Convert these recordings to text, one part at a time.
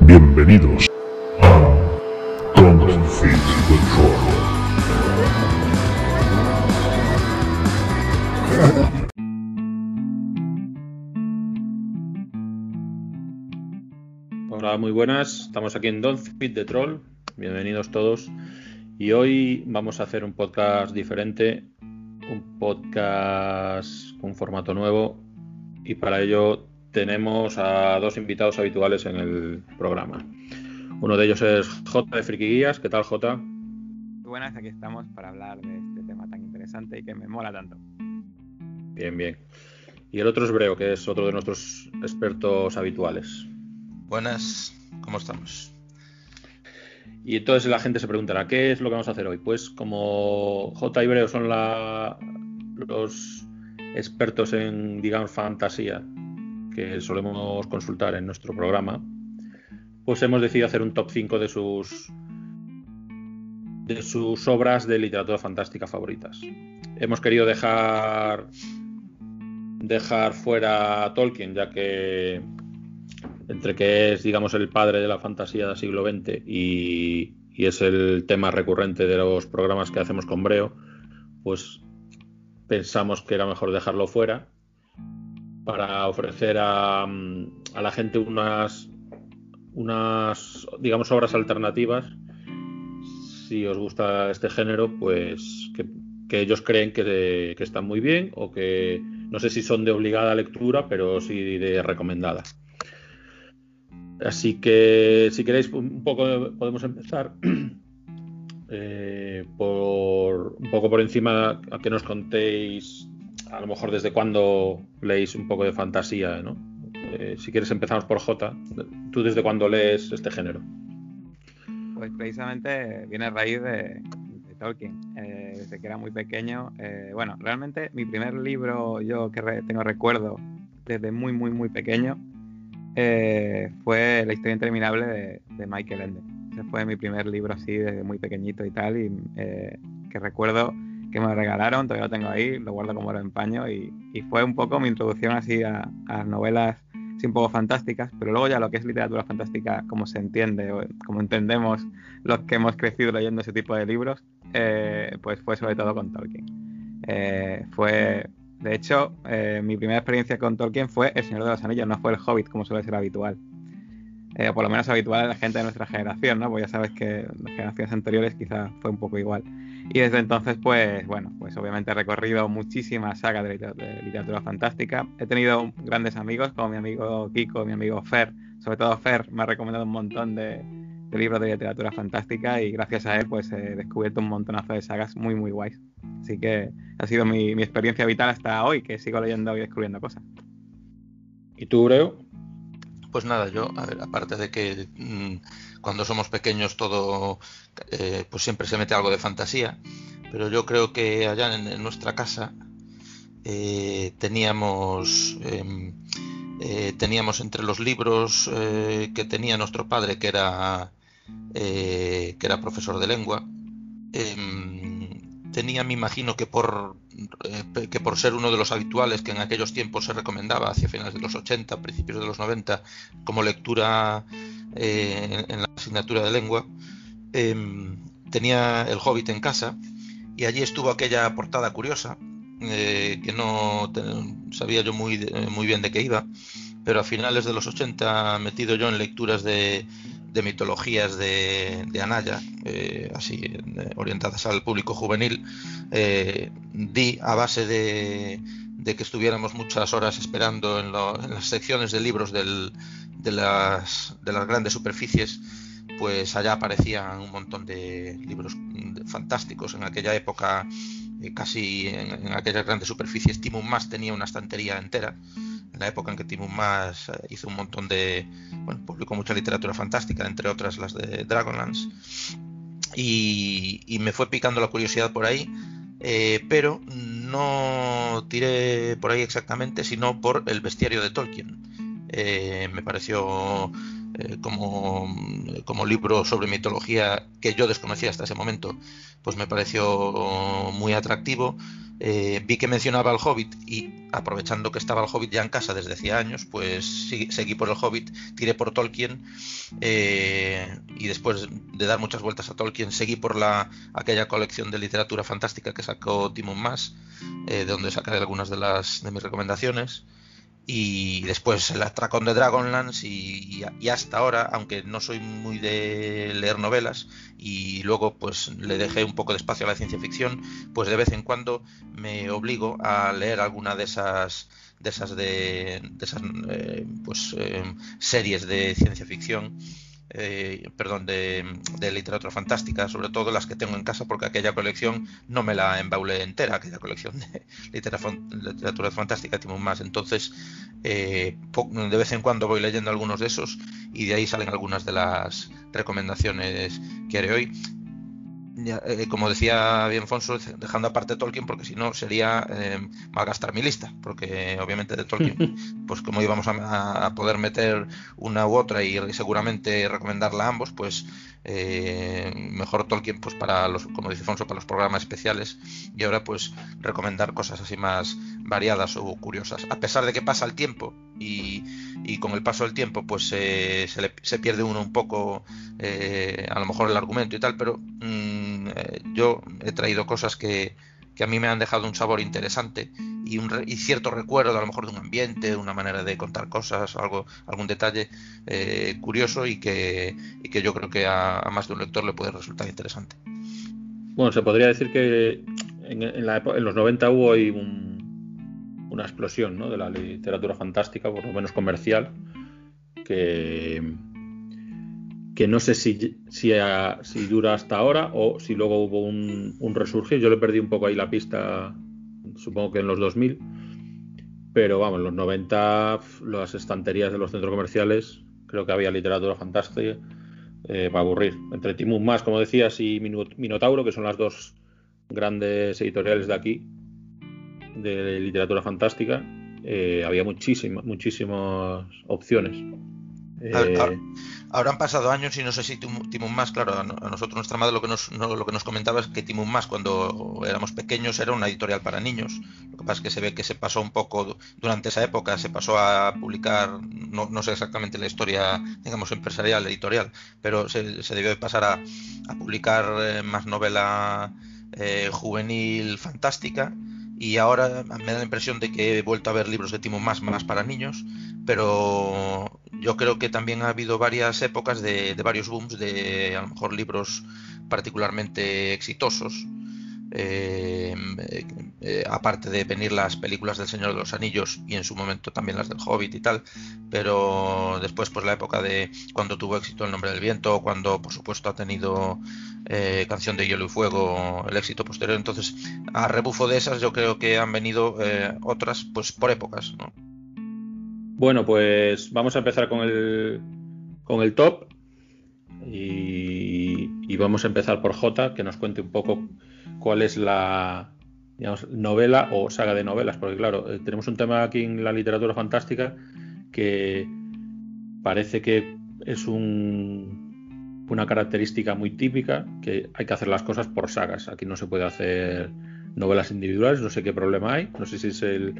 Bienvenidos a Confit Control. Hola, muy buenas. Estamos aquí en Don't Fit the Troll. Bienvenidos todos. Y hoy vamos a hacer un podcast diferente, un podcast con formato nuevo. Y para ello tenemos a dos invitados habituales en el programa. Uno de ellos es J de Friki Guías. ¿Qué tal, J? Muy buenas, aquí estamos para hablar de este tema tan interesante y que me mola tanto. Bien, bien. Y el otro es Breo, que es otro de nuestros expertos habituales. Buenas, ¿cómo estamos? Y entonces la gente se preguntará, ¿qué es lo que vamos a hacer hoy? Pues como J y Breo son la, los expertos en, digamos, fantasía que solemos consultar en nuestro programa, pues hemos decidido hacer un top 5 de sus de sus obras de literatura fantástica favoritas. Hemos querido dejar dejar fuera a Tolkien, ya que entre que es, digamos, el padre de la fantasía del siglo XX y, y es el tema recurrente de los programas que hacemos con Breo, pues pensamos que era mejor dejarlo fuera para ofrecer a, a la gente unas, unas, digamos, obras alternativas. Si os gusta este género, pues que, que ellos creen que, que, están muy bien o que no sé si son de obligada lectura, pero sí de recomendada. Así que si queréis un poco podemos empezar eh, por un poco por encima a que nos contéis a lo mejor desde cuándo leéis un poco de fantasía, ¿no? Eh, si quieres empezamos por J. ¿Tú desde cuándo lees este género? Pues precisamente viene a raíz de, Tolkien. Eh, desde que era muy pequeño. Eh, bueno, realmente mi primer libro, yo que tengo recuerdo desde muy, muy, muy pequeño, fue La historia interminable de, de, Michael Ende. Ese fue mi primer libro así desde muy pequeñito y tal, y que recuerdo que me regalaron, todavía lo tengo ahí, lo guardo como lo empaño y, y fue un poco mi introducción así a, a novelas sí, un poco fantásticas, pero luego ya lo que es literatura fantástica, como se entiende, o como entendemos los que hemos crecido leyendo ese tipo de libros, eh, pues fue sobre todo con Tolkien. Eh, fue, de hecho, eh, mi primera experiencia con Tolkien fue El Señor de los Anillos, no fue El Hobbit, como suele ser habitual. O por lo menos habitual en la gente de nuestra generación, ¿no? Pues ya sabes que las generaciones anteriores quizá fue un poco igual. Y desde entonces, pues bueno, pues obviamente he recorrido muchísimas sagas de, literatura, fantástica. He tenido grandes amigos, como mi amigo Kiko, mi amigo Fer. Sobre todo Fer me ha recomendado un montón de, libros de literatura fantástica y gracias a él, pues he descubierto un montonazo de sagas muy, muy guays. Así que ha sido mi, mi experiencia vital hasta hoy, que sigo leyendo y descubriendo cosas. ¿Y tú, Breo? Pues nada, yo, a ver, aparte de que mmm, cuando somos pequeños todo, eh, pues siempre se mete algo de fantasía, pero yo creo que allá en, nuestra casa eh, teníamos, eh, teníamos entre los libros que tenía nuestro padre, que era, que era profesor de lengua, em, tenía, me imagino que por, eh, que por ser uno de los habituales que en aquellos tiempos se recomendaba, hacia finales de los 80, principios de los 90, como lectura eh, en, la asignatura de lengua, eh, tenía El Hobbit en casa y allí estuvo aquella portada curiosa, eh, que no sabía yo muy, muy bien de qué iba, pero a finales de los 80 metido yo en lecturas de, mitologías de, Anaya, eh, así orientadas al público juvenil, eh, di a base de, que estuviéramos muchas horas esperando en, las secciones de libros de, las, de, las, grandes superficies, pues allá aparecían un montón de libros fantásticos. En aquella época, eh, casi en, en, aquellas grandes superficies, Timon Más tenía una estantería entera en la época en que Timon Mas eh, hizo un montón de, bueno, publicó mucha literatura fantástica, entre otras las de Dragonlance, y, y me fue picando la curiosidad por ahí, eh, pero no tiré por ahí exactamente, sino por el bestiario de Tolkien. Eh, me pareció eh, como, como libro sobre mitología que yo desconocía hasta ese momento, pues me pareció muy atractivo. Eh, vi que mencionaba el Hobbit y aprovechando que estaba el Hobbit ya en casa desde hacía años, pues seguí por el Hobbit, tiré por Tolkien eh, y después de dar muchas vueltas a Tolkien seguí por la aquella colección de literatura fantástica que sacó Timon Mas, de donde sacaré algunas de las de mis recomendaciones y después el atracón de Dragonlance y, hasta ahora, aunque no soy muy de leer novelas y luego pues le dejé un poco de espacio a la ciencia ficción, pues de vez en cuando me obligo a leer alguna de esas de esas de, esas eh, pues eh, series de ciencia ficción eh, perdón, de, literatura fantástica, sobre todo las que tengo en casa, porque aquella colección no me la embaulé entera, aquella colección de literatura, fantástica tengo más. Entonces, eh, de vez en cuando voy leyendo algunos de esos y de ahí salen algunas de las recomendaciones que haré hoy. Eh, como decía bien Fonso, dejando aparte Tolkien, porque si no sería eh, malgastar mi lista, porque obviamente de Tolkien, pues como íbamos a, poder meter una u otra y seguramente recomendarla a ambos, pues eh, mejor Tolkien pues para los, como dice Fonso, para los programas especiales y ahora pues recomendar cosas así más variadas o curiosas. A pesar de que pasa el tiempo y, y con el paso del tiempo pues se, se, pierde uno un poco a lo mejor el argumento y tal, pero... Mm, eh, yo he traído cosas que, a mí me han dejado un sabor interesante y, un cierto recuerdo a lo mejor de un ambiente, una manera de contar cosas, algo, algún detalle eh, curioso y que, que yo creo que a, más de un lector le puede resultar interesante. Bueno, se podría decir que en, los 90 hubo ahí una explosión de la literatura fantástica, por lo menos comercial, que, que no sé si, si, si, dura hasta ahora o si luego hubo un, un, resurgir. Yo le perdí un poco ahí la pista, supongo que en los 2000, pero vamos, en los 90 las estanterías de los centros comerciales, creo que había literatura fantástica eh, para aburrir. Entre Timun Más, como decías, y Minotauro, que son las dos grandes editoriales de aquí, de literatura fantástica, eh, había muchísimas, muchísimas opciones. Eh, Ahora han pasado años y no sé si Timun Más, claro, a nosotros nuestra madre lo que nos, lo que nos comentaba es que Timun Más cuando éramos pequeños era una editorial para niños. Lo que pasa es que se ve que se pasó un poco durante esa época, se pasó a publicar, no, sé exactamente la historia, digamos, empresarial, editorial, pero se, debió de pasar a, publicar eh, más novela eh, juvenil fantástica y ahora me da la impresión de que he vuelto a ver libros de Timo más más para niños, pero yo creo que también ha habido varias épocas de, varios booms de a lo mejor libros particularmente exitosos. Eh, eh, aparte de venir las películas del Señor de los Anillos y en su momento también las del Hobbit y tal, pero después pues la época de cuando tuvo éxito El Nombre del Viento, cuando por supuesto ha tenido eh, Canción de Hielo y Fuego, el éxito posterior. Entonces, a rebufo de esas, yo creo que han venido eh, otras, pues por épocas. Bueno, pues vamos a empezar con el, con el top. Y, vamos a empezar por J, que nos cuente un poco cuál es la novela o saga de novelas, porque claro, eh, tenemos un tema aquí en la literatura fantástica que parece que es un una característica muy típica que hay que hacer las cosas por sagas. Aquí no se puede hacer novelas individuales, no sé qué problema hay. No sé si es el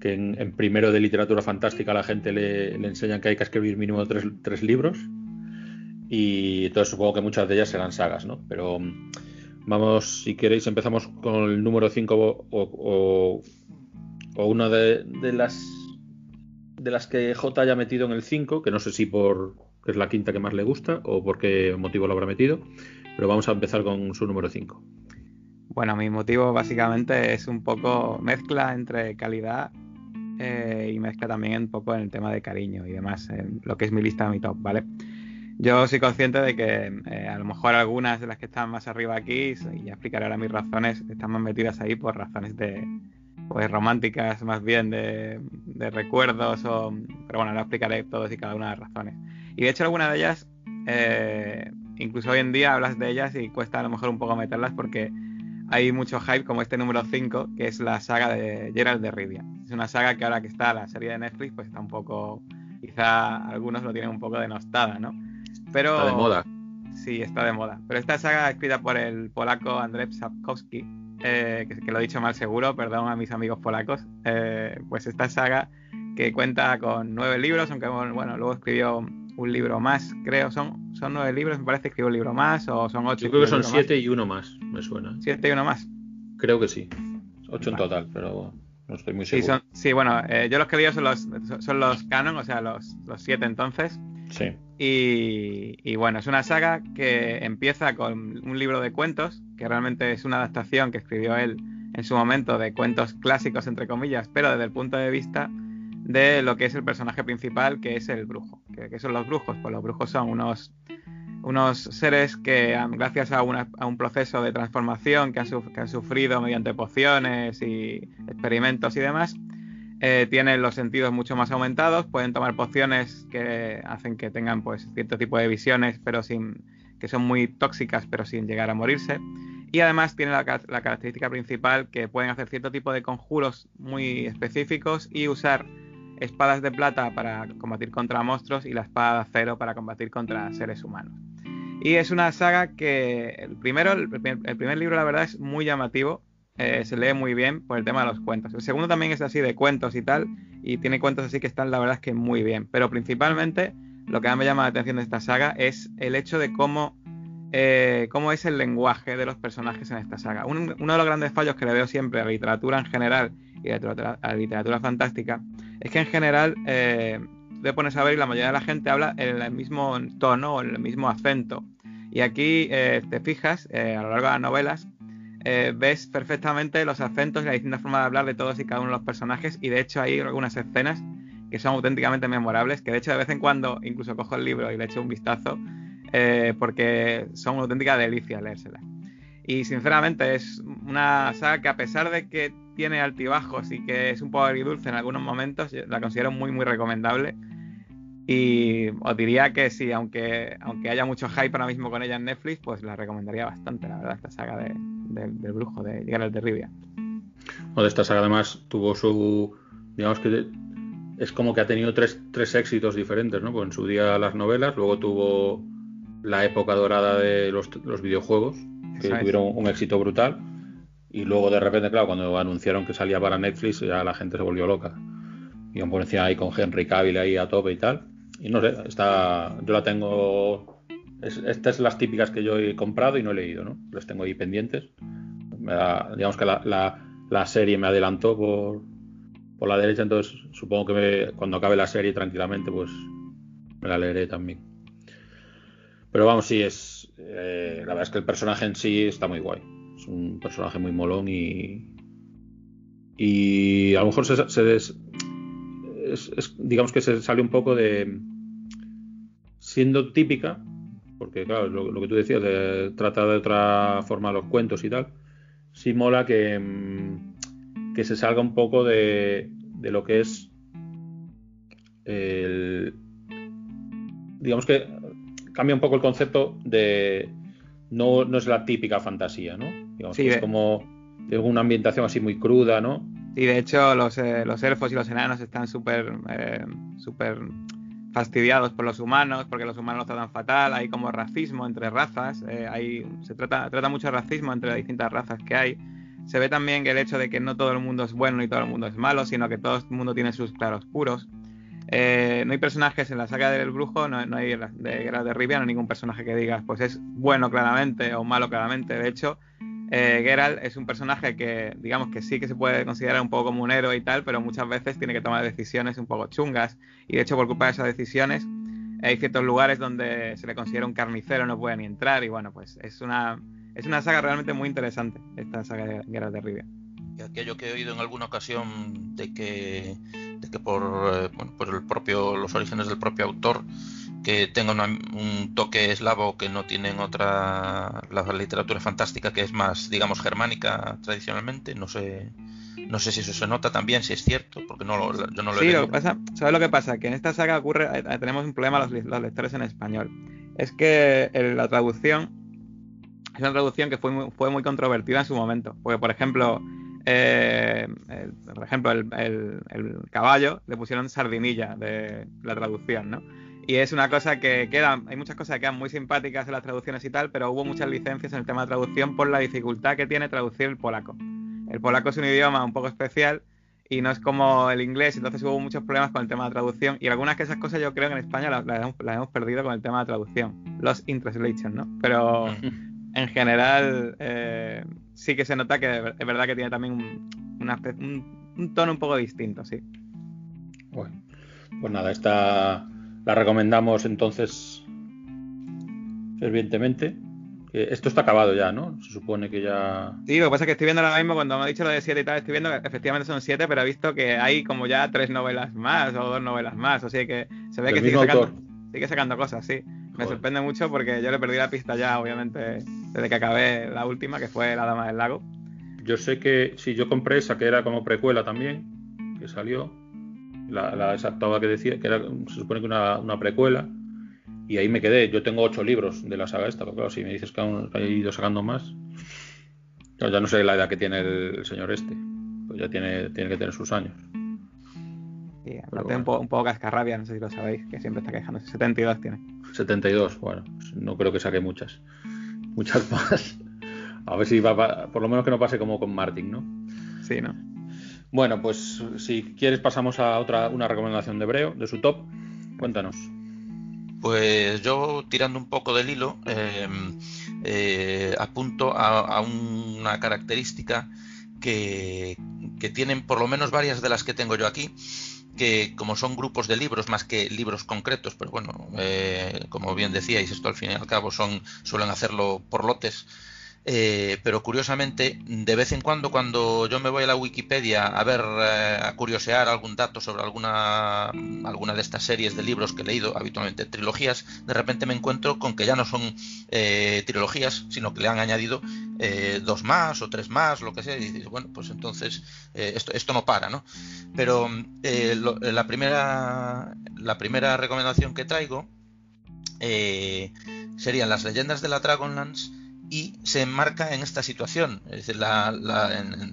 que en, primero de literatura fantástica a la gente le, enseñan que hay que escribir mínimo tres, tres, libros. Y entonces supongo que muchas de ellas serán sagas, ¿no? Pero vamos, si queréis, empezamos con el número 5 o, una de, de, las de las que J haya metido en el 5, que no sé si por que es la quinta que más le gusta o por qué motivo lo habrá metido. Pero vamos a empezar con su número 5. Bueno, mi motivo básicamente es un poco mezcla entre calidad eh, y mezcla también un poco en el tema de cariño y demás, en lo que es mi lista, mi top, ¿vale? Yo soy consciente de que eh, a lo mejor algunas de las que están más arriba aquí, y ya explicaré ahora mis razones, están más metidas ahí por razones de pues románticas más bien de, de recuerdos o pero bueno, ahora explicaré todas y cada una de las razones. Y de hecho algunas de ellas, eh, incluso hoy en día hablas de ellas y cuesta a lo mejor un poco meterlas porque hay mucho hype como este número 5, que es la saga de Gerald de Rivia. Es una saga que ahora que está la serie de Netflix, pues está un poco, quizá algunos lo tienen un poco denostada, ¿no? Pero... Está de moda. Sí, está de moda. Pero esta saga escrita por el polaco Andrzej Sapkowski eh, que, que lo he dicho mal seguro, perdón a mis amigos polacos, eh, pues esta saga que cuenta con nueve libros, aunque bueno, luego escribió un libro más, creo, son, son nueve libros, me parece que escribió un libro más, o son ocho. Yo creo que son siete y uno más, me suena. Siete y uno más. Creo que sí. Ocho en total, pero no estoy muy seguro. Sí, sí bueno, eh, yo los que digo son los, son los canon, o sea, los, los siete entonces. Sí. Y, bueno, es una saga que empieza con un libro de cuentos, que realmente es una adaptación que escribió él en su momento de cuentos clásicos, entre comillas, pero desde el punto de vista de lo que es el personaje principal, que es el brujo. ¿Qué, son los brujos? Pues los brujos son unos, unos seres que, gracias a, una, un proceso de transformación que han, que han, sufrido mediante pociones y experimentos y demás, eh, tienen los sentidos mucho más aumentados, pueden tomar pociones que hacen que tengan pues cierto tipo de visiones, pero sin que son muy tóxicas, pero sin llegar a morirse. Y además tiene la, característica principal que pueden hacer cierto tipo de conjuros muy específicos y usar espadas de plata para combatir contra monstruos y la espada de acero para combatir contra seres humanos. Y es una saga que el primero, el primer, libro la verdad es muy llamativo, eh, se lee muy bien por el tema de los cuentos. El segundo también es así de cuentos y tal, y tiene cuentos así que están la verdad es que muy bien. Pero principalmente lo que me llama la atención de esta saga es el hecho de cómo, eh, cómo es el lenguaje de los personajes en esta saga. uno de los grandes fallos que le veo siempre a la literatura en general y a la literatura fantástica es que en general eh, te pones a ver y la mayoría de la gente habla en el mismo tono o en el mismo acento. Y aquí eh, te fijas, a lo largo de las novelas, eh, ves perfectamente los acentos y la distinta forma de hablar de todos y cada uno de los personajes. Y de hecho hay algunas escenas que son auténticamente memorables, que de hecho de vez en cuando incluso cojo el libro y le echo un vistazo, porque son una auténtica delicia leérselas. Y sinceramente es una saga que a pesar de que tiene altibajos y que es un poco agridulce en algunos momentos, la considero muy muy recomendable. Y os diría que sí, aunque, aunque haya mucho hype ahora mismo con ella en Netflix, pues la recomendaría bastante, la verdad, esta saga de, del brujo, de llegar al de Rivia. O de esta saga además tuvo su, digamos que es como que ha tenido tres, tres éxitos diferentes, ¿no? Pues en su día las novelas, luego tuvo la época dorada de los, los videojuegos, que tuvieron un éxito brutal. Y luego de repente, claro, cuando anunciaron que salía para Netflix, ya la gente se volvió loca. Y por encima ahí con Henry Cavill ahí a tope y tal. Y no sé, está, yo la tengo. estas son las típicas que yo he comprado y no he leído, ¿no? Las tengo ahí pendientes. digamos que la, la, serie me adelantó por, por la derecha, entonces supongo que cuando acabe la serie tranquilamente, pues me la leeré también. Pero vamos, sí, es, eh, la verdad es que el personaje en sí está muy guay. Es un personaje muy molón y. Y a lo mejor se, digamos que se sale un poco de. Siendo típica, porque claro, lo, que tú decías, de, trata de otra forma los cuentos y tal. Sí mola que, mm, que se salga un poco de, de lo que es el, digamos que cambia un poco el concepto de. No, no es la típica fantasía, ¿no? Digamos, es como de una ambientación así muy cruda, ¿no? Sí, de hecho, los, eh, los elfos y los enanos están súper eh, súper fastidiados por los humanos, porque los humanos los tratan fatal, hay como racismo entre razas, eh, hay, se trata, trata mucho racismo entre las distintas razas que hay. Se ve también que el hecho de que no todo el mundo es bueno y todo el mundo es malo, sino que todo el mundo tiene sus claroscuros. Eh, no hay personajes en la saga del brujo, no, hay de Geralt de Rivia, no hay ningún personaje que digas, pues es bueno claramente o malo claramente. De hecho, eh, Geralt es un personaje que, digamos que sí que se puede considerar un poco como un héroe y tal, pero muchas veces tiene que tomar decisiones un poco chungas. Y de hecho, por culpa de esas decisiones, hay ciertos lugares donde se le considera un carnicero, no puede ni entrar. Y bueno, pues es una, es una saga realmente muy interesante, esta saga de Geralt de Rivia. Aquello que he oído en alguna ocasión de que que por, eh, por el propio, los orígenes del propio autor, que tenga un toque eslavo que no tienen otra la literatura fantástica que es más digamos germánica tradicionalmente no sé no sé si eso se nota también si es cierto porque no lo, yo no lo sí, Lo que pasa, ¿sabes lo que pasa? Que en esta saga ocurre eh, tenemos un problema los, los lectores en español es que la traducción es una traducción que fue muy, fue muy controvertida en su momento porque por ejemplo eh, por ejemplo, el, caballo le pusieron sardinilla de la traducción, ¿no? Y es una cosa que queda, hay muchas cosas que quedan muy simpáticas en las traducciones y tal, pero hubo muchas licencias en el tema de traducción por la dificultad que tiene traducir el polaco. El polaco es un idioma un poco especial y no es como el inglés, entonces hubo muchos problemas con el tema de traducción y algunas de esas cosas yo creo que en España las, hemos, perdido con el tema de traducción, los in translation, ¿no? Pero en general eh, sí que se nota que es verdad que tiene también un, tono un poco distinto, sí. Bueno, pues nada, esta la recomendamos entonces fervientemente. Esto está acabado ya, ¿no? Se supone que ya. Sí, lo que pasa es que estoy viendo ahora mismo, cuando me ha dicho lo de 7 y tal, estoy viendo que efectivamente son 7, pero he visto que hay como ya tres novelas más o dos novelas más. O sea que se ve que sigue sacando, sigue sacando, cosas, sí. Me sorprende mucho porque yo le perdí la pista ya, obviamente, desde que acabé la última, que fue La Dama del Lago. Yo sé que sí, yo compré esa que era como precuela también, que salió. La, la exacta que decía, que era, se supone que una, una precuela y ahí me quedé. Yo tengo ocho libros de la saga esta, pero claro, si me dices que aún ha ido sacando más, ya no sé la edad que tiene el, señor este, pues ya tiene, tiene que tener sus años. Sí, aparte un, poco, un poco cascarrabia, no sé si lo sabéis, que siempre está quejándose. 72 tiene. 72, bueno, no creo que saque muchas. Muchas más. A ver si va, por lo menos que no pase como con Martin, ¿no? Sí, ¿no? Bueno, pues si quieres pasamos a otra una recomendación de Breo, de su top. Cuéntanos. Pues yo, tirando un poco del hilo, em, eh, apunto a, una característica que, tienen por lo menos varias de las que tengo yo aquí, que como son grupos de libros más que libros concretos, pero bueno, eh, como bien decíais, esto al fin y al cabo son suelen hacerlo por lotes, eh, pero curiosamente, de vez en cuando, cuando yo me voy a la Wikipedia a ver, eh, a curiosear algún dato sobre alguna, alguna de estas series de libros que he leído, habitualmente trilogías, de repente me encuentro con que ya no son eh, trilogías, sino que le han añadido dos más o tres más, lo que sea, y dices, bueno, pues entonces esto, esto no para, ¿no? Pero la, primera, la primera recomendación que traigo serían las leyendas de la Dragonlance y se enmarca en esta situación. Es decir, la,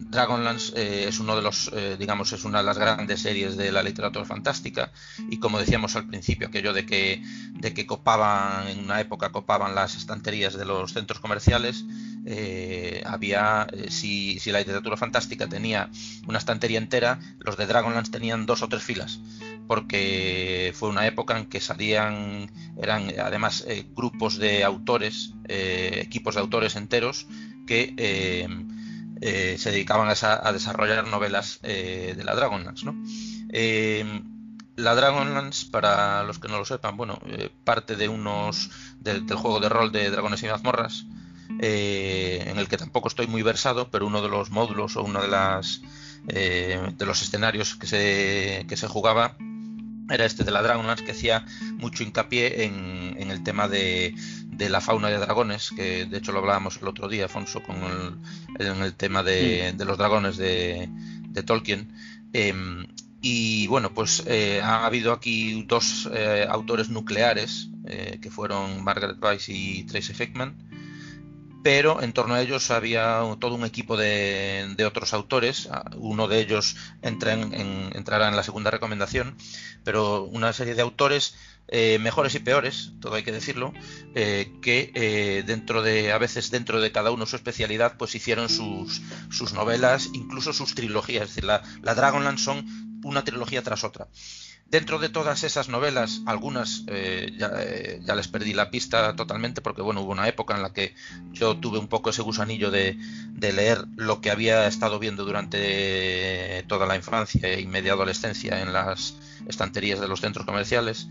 Dragonlance eh, es uno de los, eh, digamos, es una de las grandes series de la literatura fantástica y como decíamos al principio, aquello de que, de que copaban, en una época copaban las estanterías de los centros comerciales, eh, había, si, si, la literatura fantástica tenía una estantería entera, los de Dragonlance tenían dos o tres filas porque fue una época en que salían, eran además eh, grupos de autores, eh, equipos de autores enteros que eh, se dedicaban a, desarrollar novelas de la Dragonlance. ¿no? la Dragonlance, para los que no lo sepan, bueno, parte de unos del juego de rol de Dragones y Mazmorras, en el que tampoco estoy muy versado, pero uno de los módulos o uno de las de los escenarios que se, que se jugaba era este de la Dragonlance que hacía mucho hincapié en, el tema de, la fauna de dragones, que de hecho lo hablábamos el otro día, Afonso, con el, en el tema de, los dragones de, Tolkien. Em, y bueno, pues eh, ha habido aquí dos eh, autores nucleares, eh, que fueron Margaret Weiss y Tracy Fickman, pero en torno a ellos había todo un equipo de, otros autores. Ah, uno de ellos entra en, entrará en la segunda recomendación, pero una serie de autores eh, mejores y peores, todo hay que decirlo, eh, que eh, dentro de, a veces dentro de cada uno su especialidad, pues hicieron sus, sus novelas, incluso sus trilogías. Es decir, la, la Dragonland son una trilogía tras otra. Dentro de todas esas novelas, algunas eh, eh, ya, les perdí la pista totalmente porque bueno, hubo una época en la que yo tuve un poco ese gusanillo de, leer lo que había estado viendo durante toda la infancia y media adolescencia en las estanterías de los centros comerciales.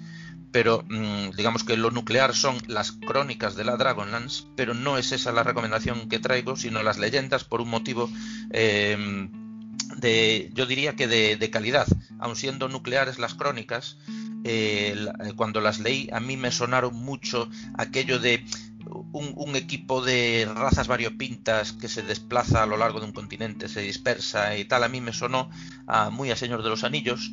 Pero mm, digamos que lo nuclear son las crónicas de la Dragonlance, pero no es esa la recomendación que traigo, sino las leyendas por un motivo eh, yo diría que de, calidad, aun siendo nucleares las crónicas, eh, eh, cuando las leí a mí me sonaron mucho aquello de un, equipo de razas variopintas que se desplaza a lo largo de un continente, se dispersa y tal, a mí me sonó muy a Señor de los Anillos,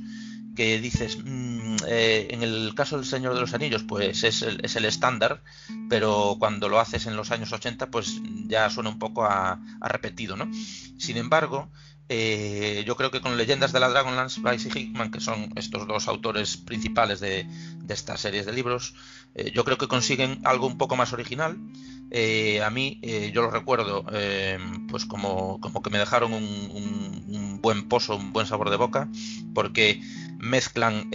que dices, mm, eh, en el caso del Señor de los Anillos, pues es el, es el, estándar, pero cuando lo haces en los años 80, pues ya suena un poco a, a repetido, ¿no? Sin embargo, eh, yo creo que con Leyendas de la Dragonlance, Bryce y Hickman, que son estos dos autores principales de, estas series de libros, eh, yo creo que consiguen algo un poco más original. Eh, a mí, yo lo recuerdo, pues como, como, que me dejaron un, buen pozo, un buen sabor de boca, porque mezclan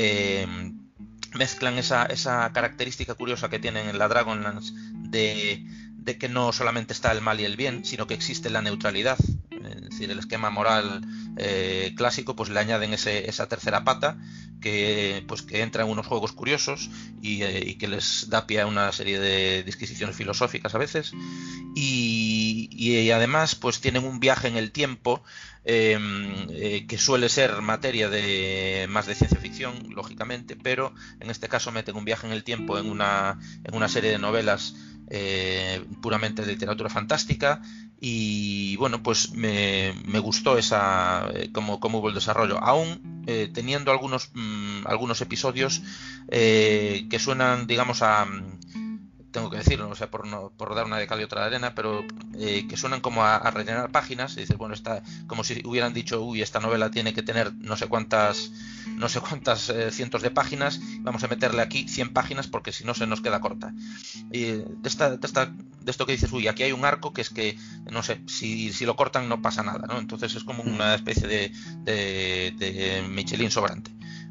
mezclan esa, esa, característica curiosa que tienen en la Dragonlance de, de, que no solamente está el mal y el bien, sino que existe la neutralidad es decir, el esquema moral eh, clásico, pues le añaden esa tercera pata que, pues, que entra en unos juegos curiosos eh, y, que les da pie a una serie de disquisiciones filosóficas a veces. Y, además, pues tienen un viaje en el tiempo em, eh, que suele ser materia de más de ciencia ficción, lógicamente, pero en este caso meten un viaje en el tiempo en una, en una serie de novelas puramente de literatura fantástica. Y bueno, pues me, gustó esa eh, cómo, hubo el desarrollo, aún eh, teniendo algunos, mm, algunos episodios eh, que suenan, digamos, a tengo que decirlo, o sea, por, no, por dar una de cal y otra de arena, pero eh, que suenan como a, rellenar páginas, y dices, bueno, está como si hubieran dicho, uy, esta novela tiene que tener no sé cuántas, no sé cuántas eh, cientos de páginas, vamos a meterle aquí 100 páginas porque si no se nos queda corta. Y de, esta, de, esta, de esto que dices, uy, aquí hay un arco que es que, no sé, si, si lo cortan no pasa nada, ¿no? Entonces es como una especie de, de, de Michelin sobrante.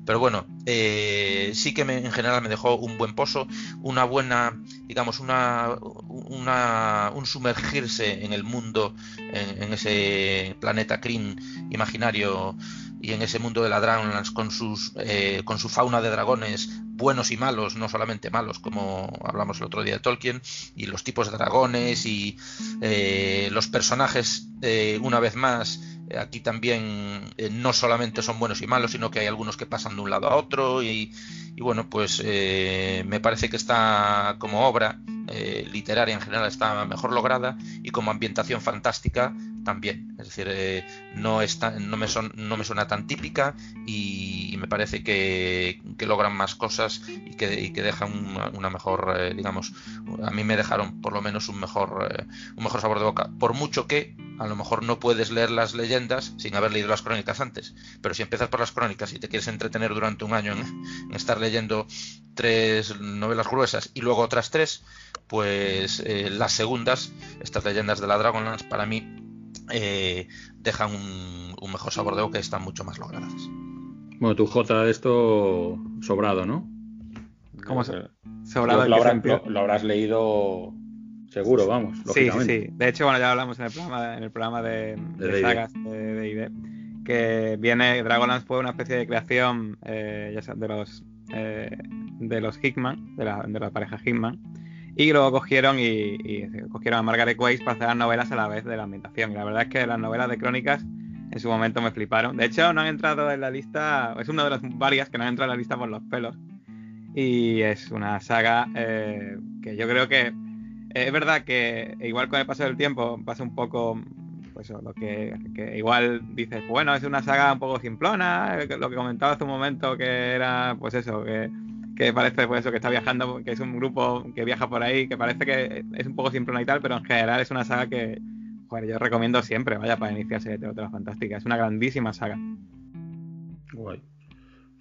Pero bueno, eh, sí que en general me dejó un buen pozo, una buena, digamos, una, un sumergirse en el mundo, en, ese planeta Kryn imaginario y en ese mundo de la Dragonlance con, sus, eh, con su fauna de dragones buenos y malos, no solamente malos, como hablamos el otro día de Tolkien, y los tipos de dragones y eh, los personajes, una vez más, Aquí también eh, no solamente son buenos y malos, sino que hay algunos que pasan de un lado a otro y, bueno, pues eh, me parece que está como obra eh, literaria en general está mejor lograda y como ambientación fantástica también. Es decir, no, está, no, me son, no me suena tan típica y, me parece que, logran más cosas y que, que dejan una, mejor, digamos, a mí me dejaron por lo menos un mejor, un mejor sabor de boca. Por mucho que a lo mejor no puedes leer las leyendas sin haber leído las crónicas antes. Pero si empiezas por las crónicas y te quieres entretener durante un año en, estar leyendo tres novelas gruesas y luego otras tres, pues eh, las segundas, estas leyendas de la Dragonlance, para mí eh, dejan un, mejor sabor de boca y están mucho más logradas. Bueno, tu J de esto sobrado, ¿no? ¿Cómo se? Sobrado. lo habrás leído Seguro, vamos. Sí, sí, sí. De hecho, bueno, ya hablamos en el programa, en el programa de, de, sagas de D&D, que viene Dragonlance fue una especie de creación eh, ya de los eh, de los Hickman, de la, de la pareja Hickman, y luego cogieron y, cogieron a Margaret Weiss para hacer las novelas a la vez de la ambientación. Y la verdad es que las novelas de crónicas en su momento me fliparon. De hecho, no han entrado en la lista, es una de las varias que no han entrado en la lista por los pelos. Y es una saga eh, que yo creo que eh, es verdad que igual con el paso del tiempo pasa un poco, pues lo que, igual dices, bueno, es una saga un poco simplona, lo que comentaba hace un momento que era, pues eso, que, que parece pues eso, que está viajando, que es un grupo que viaja por ahí, que parece que es un poco simplona y tal, pero en general es una saga que, joder, yo recomiendo siempre, vaya, para iniciarse de otra fantástica. Es una grandísima saga. Guay.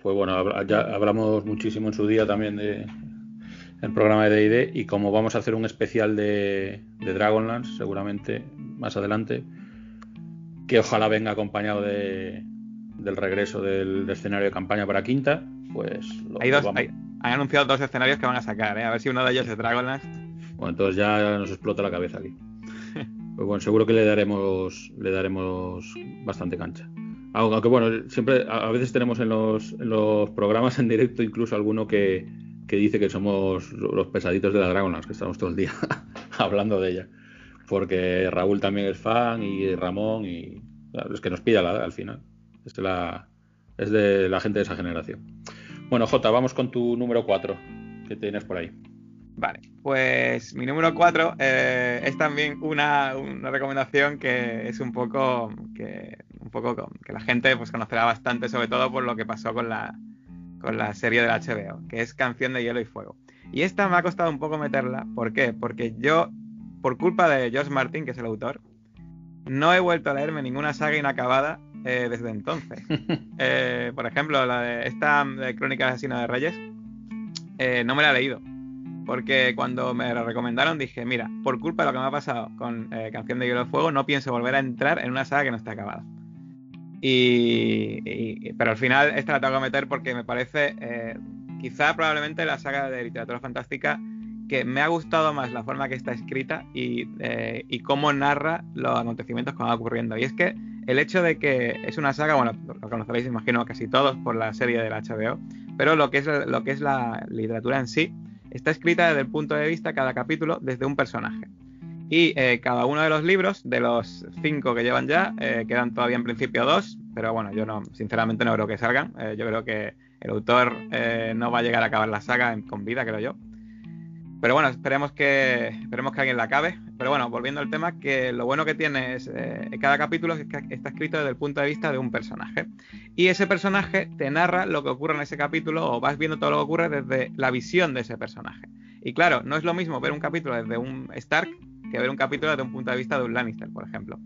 Pues bueno, ya hablamos muchísimo en su día también de, el programa de D&D y como vamos a hacer un especial de, Dragonlance seguramente más adelante que ojalá venga acompañado de, del regreso del, escenario de campaña para quinta pues hay dos, hay, han anunciado dos escenarios que van a sacar ¿eh? a ver si uno de ellos es Dragonlance bueno entonces ya nos explota la cabeza aquí pues bueno seguro que le daremos le daremos bastante cancha aunque bueno siempre a veces tenemos en los, en los programas en directo incluso alguno que que dice que somos los pesaditos de la Dragonlance, que estamos todo el día hablando de ella. Porque Raúl también es fan y Ramón y es que nos pilla la, al final. Es la, es de la gente de esa generación. Bueno, Jota, vamos con tu número 4 que tienes por ahí. Vale, pues mi número 4 eh, es también una, recomendación que es un poco que un poco que la gente pues conocerá bastante, sobre todo por lo que pasó con la, con la serie del HBO, que es Canción de Hielo y Fuego. Y esta me ha costado un poco meterla. ¿Por qué? Porque yo, por culpa de George Martin, que es el autor, no he vuelto a leerme ninguna saga inacabada eh, desde entonces. Eh, por ejemplo, la de esta de Crónica de Asesino de Reyes, eh, no me la he leído. Porque cuando me la recomendaron dije, mira, por culpa de lo que me ha pasado con Canción de Hielo y Fuego, no pienso volver a entrar en una saga que no está acabada. Y, pero al final esta la tengo que meter porque me parece quizá probablemente la saga de literatura fantástica que me ha gustado más la forma que está escrita y, eh, y, cómo narra los acontecimientos que van ocurriendo. Y es que el hecho de que es una saga, bueno, lo conoceréis imagino casi todos por la serie del HBO, pero lo que es, lo que es la literatura en sí está escrita desde el punto de vista cada capítulo desde un personaje. Y eh, cada uno de los libros, de los cinco que llevan ya, eh, quedan todavía en principio dos, pero bueno, yo no, sinceramente no creo que salgan. yo creo que el autor no va a llegar a acabar la saga con vida, creo yo. Pero bueno, esperemos que, esperemos que alguien la acabe. Pero bueno, volviendo al tema, que lo bueno que tiene es eh, cada capítulo está escrito desde el punto de vista de un personaje. Y ese personaje te narra lo que ocurre en ese capítulo o vas viendo todo lo que ocurre desde la visión de ese personaje. Y claro, no es lo mismo ver un capítulo desde un Stark que ver un capítulo desde un punto de vista de un Lannister, por ejemplo.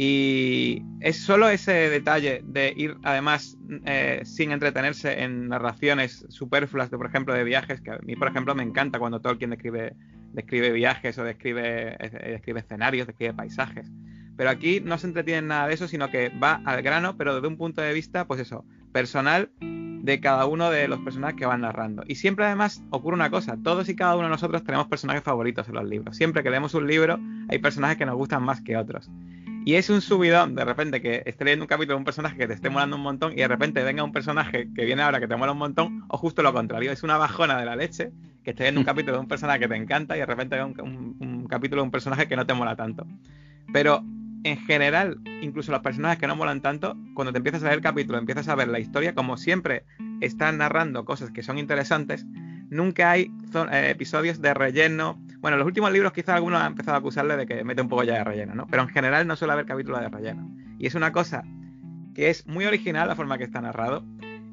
Y es solo ese detalle de ir, además, eh, sin entretenerse en narraciones superfluas, de, por ejemplo, de viajes, que a mí, por ejemplo, me encanta cuando Tolkien describe, describe viajes o describe, eh, describe escenarios, describe paisajes. Pero aquí no se entretiene en nada de eso, sino que va al grano, pero desde un punto de vista, pues eso, personal de cada uno de los personajes que van narrando. Y siempre además ocurre una cosa, todos y cada uno de nosotros tenemos personajes favoritos en los libros. Siempre que leemos un libro hay personajes que nos gustan más que otros. Y es un subidón de repente que esté leyendo un capítulo de un personaje que te esté molando un montón y de repente venga un personaje que viene ahora que te mola un montón, o justo lo contrario, es una bajona de la leche que esté leyendo un capítulo de un personaje que te encanta y de repente venga un, capítulo de un personaje que no te mola tanto. Pero en general, incluso los personajes que no molan tanto, cuando te empiezas a leer el capítulo, empiezas a ver la historia, como siempre están narrando cosas que son interesantes, nunca hay eh, episodios de relleno. Bueno, en los últimos libros quizás algunos han empezado a acusarle de que mete un poco ya de relleno, ¿no? Pero en general no suele haber capítulos de relleno. Y es una cosa que es muy original la forma que está narrado.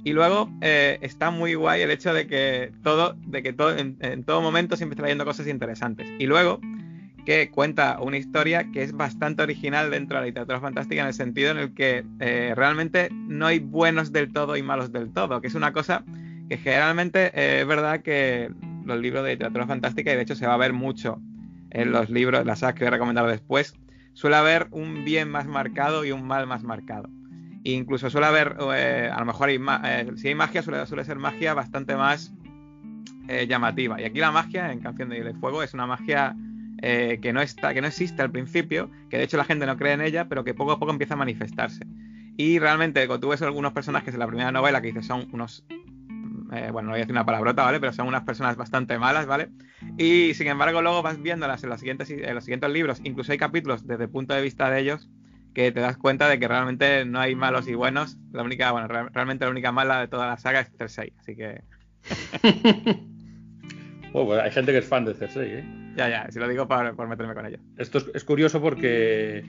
Y luego eh, está muy guay el hecho de que todo, de que todo, en, todo momento siempre está leyendo cosas interesantes. Y luego que cuenta una historia que es bastante original dentro de la literatura fantástica en el sentido en el que eh, realmente no hay buenos del todo y malos del todo, que es una cosa que generalmente eh, es verdad que los libros de literatura fantástica, y de hecho se va a ver mucho en los libros, las sagas que voy a recomendar después, suele haber un bien más marcado y un mal más marcado. Incluso suele haber, eh, a lo mejor eh, si hay magia, suele, ser magia bastante más llamativa. Y aquí la magia en Canción de Fuego es una magia que, no está, que no existe al principio, que de hecho la gente no cree en ella, pero que poco a poco empieza a manifestarse. Y realmente, cuando tú ves algunos personajes en la primera novela que dices son unos eh, bueno, no voy a decir una palabrota, ¿vale? Pero son unas personas bastante malas, ¿vale? Y sin embargo, luego vas viéndolas en los siguientes, en los siguientes libros, incluso hay capítulos desde el punto de vista de ellos que te das cuenta de que realmente no hay malos y buenos. La única, bueno, realmente la única mala de toda la saga es Cersei, así que. oh, pues hay gente que es fan de Cersei, ¿eh? Ya, ya, si lo digo por, meterme con ellos. Esto es, es curioso porque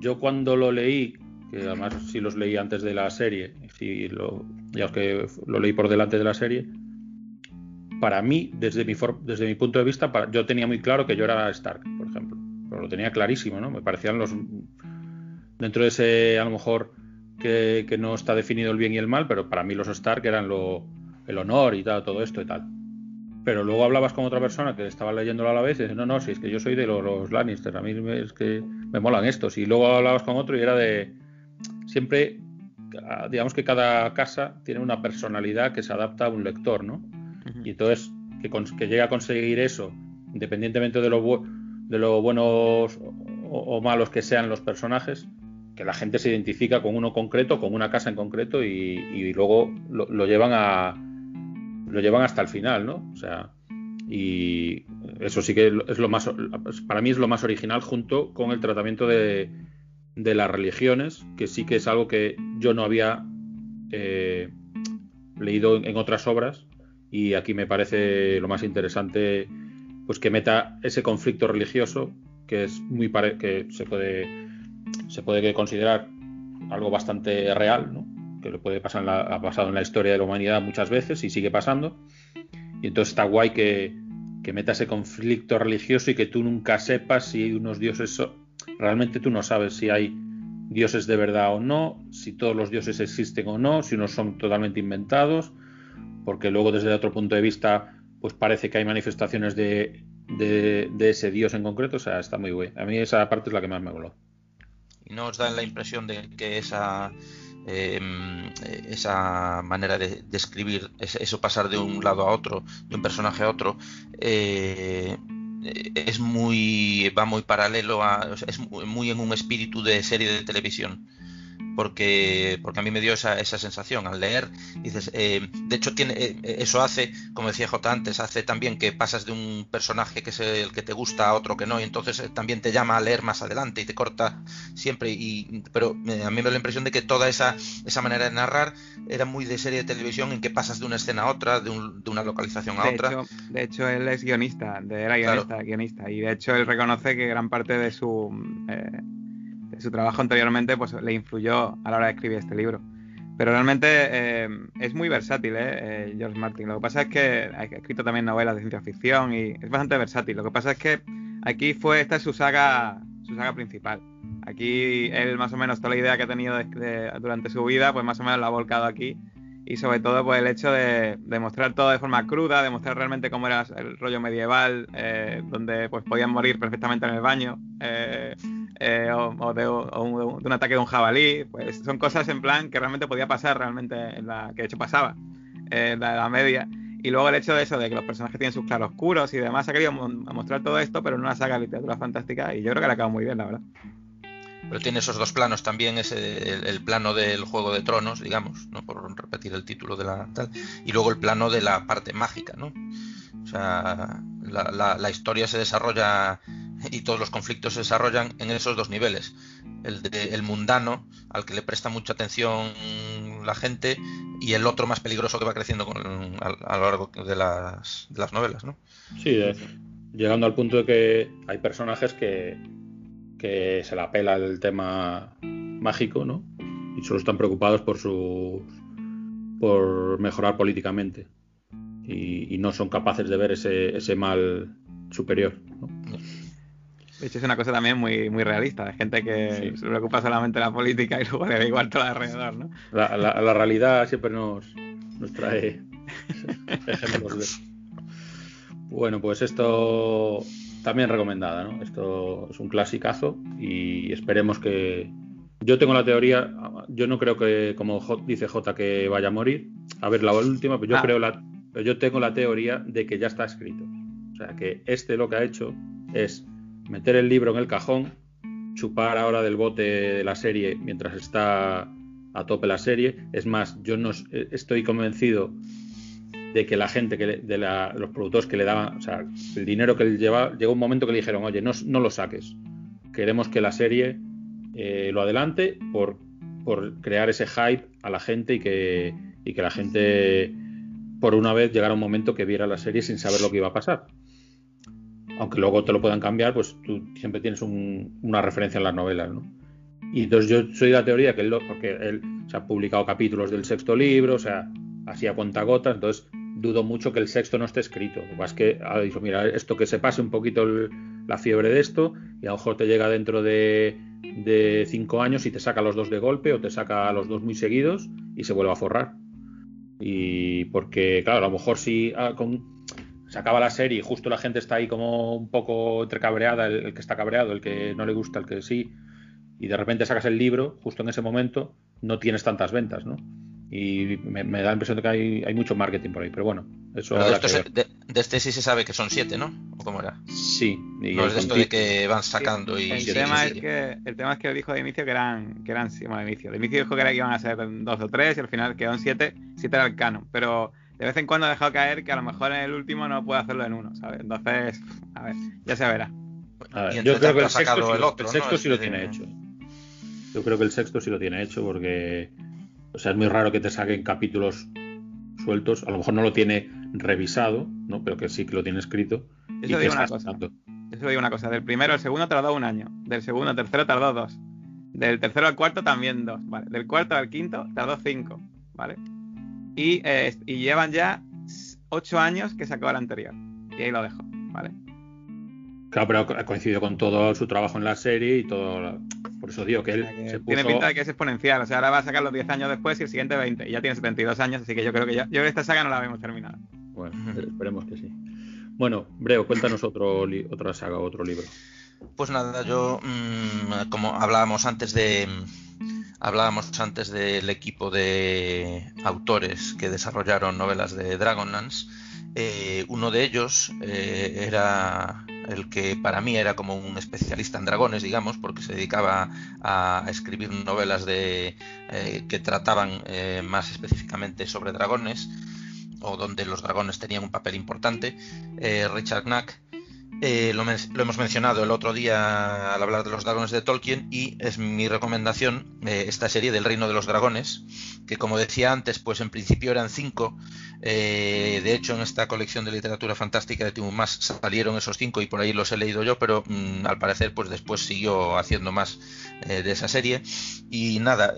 yo cuando lo leí, que además sí los leí antes de la serie, sí lo, ya que lo leí por delante de la serie, para mí, desde mi, desde mi punto de vista, yo tenía muy claro que yo era Stark, por ejemplo. Pero lo tenía clarísimo, ¿no? Me parecían los... Dentro de ese, a lo mejor, que, no está definido el bien y el mal, pero para mí los Stark eran lo, el honor y tal, todo esto y tal. Pero luego hablabas con otra persona que estaba leyéndolo a la vez y dices, no, no, si es que yo soy de los, los Lannister, a mí es que me molan estos. Y luego hablabas con otro y era de... Siempre digamos que cada casa tiene una personalidad que se adapta a un lector, ¿no? Y entonces, que, que llegue a conseguir eso, independientemente de lo, de lo buenos o, malos que sean los personajes, que la gente se identifica con uno concreto, con una casa en concreto y, luego lo, llevan a lo llevan hasta el final, ¿no? O sea, y eso sí que es lo más para mí es lo más original junto con el tratamiento de, de las religiones, que sí que es algo que yo no había eh, leído en otras obras y aquí me parece lo más interesante pues que meta ese conflicto religioso que es muy que se puede se puede considerar algo bastante real ¿no? que lo puede pasar ha pasado en la historia de la humanidad muchas veces y sigue pasando y entonces está guay que, que meta ese conflicto religioso y que tú nunca sepas si unos dioses realmente tú no sabes si hay dioses de verdad o no, si todos los dioses existen o no, si unos son totalmente inventados, porque luego desde otro punto de vista, pues parece que hay manifestaciones de, de, ese dios en concreto, o sea, está muy guay. A mí esa parte es la que más me voló. ¿Y no os da la impresión de que esa Em, esa manera de, escribir, eso pasar de un lado a otro, de un personaje a otro, eh, es muy va muy paralelo a, es muy en un espíritu de serie de televisión porque, porque a mí me dio esa, esa sensación al leer. Dices, eh, de hecho, tiene, eh, eso hace, como decía J antes, hace también que pasas de un personaje que es el que te gusta a otro que no, y entonces eh, también te llama a leer más adelante y te corta siempre. Y, pero a mí me da la impresión de que toda esa, esa manera de narrar era muy de serie de televisión en que pasas de una escena a otra, de, de una localización a otra. de hecho, él es guionista, de, era guionista, guionista, y de hecho él reconoce que gran parte de su su trabajo anteriormente pues le influyó a la hora de escribir este libro. Pero realmente eh, es muy versátil, ¿eh? ¿eh? George Martin. Lo que pasa es que ha escrito también novelas de ciencia ficción y es bastante versátil. Lo que pasa es que aquí fue, esta es su saga, su saga principal. Aquí él más o menos toda la idea que ha tenido durante su vida, pues más o menos la ha volcado aquí. Y sobre todo pues el hecho de, mostrar todo de forma cruda, de mostrar realmente cómo era el rollo medieval, eh, donde pues podían morir perfectamente en el baño. Eh, o, de, un, ataque de un jabalí, pues son cosas en plan que realmente podía pasar realmente en la que de hecho pasaba en la Edad Media. Y luego el hecho de eso, de que los personajes tienen sus claroscuros y demás, ha querido mostrar todo esto, pero en una saga de literatura fantástica y yo creo que le ha quedado muy bien, la verdad. Pero tiene esos dos planos también, ese, el, plano del Juego de Tronos, digamos, no por repetir el título de la tal, y luego el plano de la parte mágica, ¿no? O sea, la, la historia se desarrolla y todos los conflictos se desarrollan en esos dos niveles. El, de, el mundano, al que le presta mucha atención la gente, y el otro más peligroso que va creciendo con, a, lo largo de las, de las novelas. ¿no? Sí, llegando al punto de que hay personajes que, que se la pela el tema mágico, ¿no? Y solo están preocupados por sus por mejorar políticamente. Y, y no son capaces de ver ese, ese mal superior. ¿no? De hecho, es una cosa también muy, muy realista, de gente que se preocupa solamente de la política y luego le da igual todo alrededor, ¿no? La, la, realidad siempre nos, nos trae ejemplos Bueno, pues esto también recomendada, ¿no? Esto es un clasicazo y esperemos que... Yo tengo la teoría, yo no creo que, como dice J, que vaya a morir. A ver, la última, pues yo ah. creo la... Yo tengo la teoría de que ya está escrito. O sea, que este lo que ha hecho es meter el libro en el cajón, chupar ahora del bote de la serie mientras está a tope la serie. Es más, yo no estoy convencido de que la gente, que de los productores que le daban, o sea, el dinero que él llevaba, llegó un momento que le dijeron, oye, no, no lo saques. Queremos que la serie eh, lo adelante por, por crear ese hype a la gente y que, y que la gente por una vez llegara un momento que viera la serie sin saber lo que iba a pasar aunque luego te lo puedan cambiar, pues tú siempre tienes una referencia en las novelas, ¿no? Y entonces yo soy de la teoría que él, porque él se ha publicado capítulos del sexto libro, o sea, así a cuentagotas, entonces dudo mucho que el sexto no esté escrito. Lo que que ha dicho, mira, esto que se pase un poquito la fiebre de esto, y a lo mejor te llega dentro de, cinco años y te saca los dos de golpe, o te saca los dos muy seguidos y se vuelve a forrar. Y porque, claro, a lo mejor si ah, se acaba la serie y justo la gente está ahí como un poco entrecabreada, el, que está cabreado, el que no le gusta, el que sí, y de repente sacas el libro, justo en ese momento no tienes tantas ventas, ¿no? Y me, da la impresión de que hay, hay, mucho marketing por ahí, pero bueno, eso de, de, este sí se sabe que son siete, ¿no? ¿O cómo era? Sí. Y no es de esto de que van sacando y... El, tema, es que, el tema es que dijo de inicio que eran, que eran bueno, de inicio. De inicio dijo que, era que iban a ser dos o tres y al final quedaron siete, siete era el canon, pero de vez en cuando ha dejado caer que a lo mejor en el último no puede hacerlo en uno, ¿sabes? Entonces, a ver, ya se verá. yo creo que el sexto, el, otro, el sexto sí lo tiene hecho. Yo creo que el sexto sí lo tiene hecho porque, o sea, es muy raro que te saquen capítulos sueltos. A lo mejor no lo tiene revisado, ¿no? Pero que sí que lo tiene escrito. Eso digo una cosa. Eso digo una cosa. Del primero al segundo tardó un año. Del segundo al tercero tardó dos. Del tercero al cuarto también dos. Vale. Del cuarto al quinto tardó cinco. ¿Vale? Eh, y, llevan ya ocho años que sacó el anterior. Y ahí lo dejo, ¿vale? Claro, pero ha coincidido con todo su trabajo en la serie y todo. Por eso digo que él que se Tiene puso- pinta de que es exponencial. O sea, ahora va a sacar los 10 años después y el siguiente 20. Y ya tiene 72 años, así que yo creo que ya. Yo creo que esta saga no la vemos terminada. Bueno, esperemos que sí. Bueno, Breo, cuéntanos otro li- otra saga, otro libro. Pues nada, yo mm, como hablábamos antes de hablábamos antes del equipo de autores que desarrollaron novelas de Dragonlance, eh, uno de ellos eh, era el que para mí era como un especialista en dragones, digamos, porque se dedicaba a escribir novelas de eh, que trataban eh, más específicamente sobre dragones o donde los dragones tenían un papel importante, eh, Richard Knack. Eh, lo, hemos mencionado el otro día al hablar de los dragones de Tolkien y es mi recomendación eh, esta serie del Reino de los Dragones, que como decía antes, pues en principio eran cinco. Eh, de hecho, en esta colección de literatura fantástica de Tim Mas salieron esos cinco y por ahí los he leído yo, pero mm, al parecer pues después siguió haciendo más eh, de esa serie. Y nada,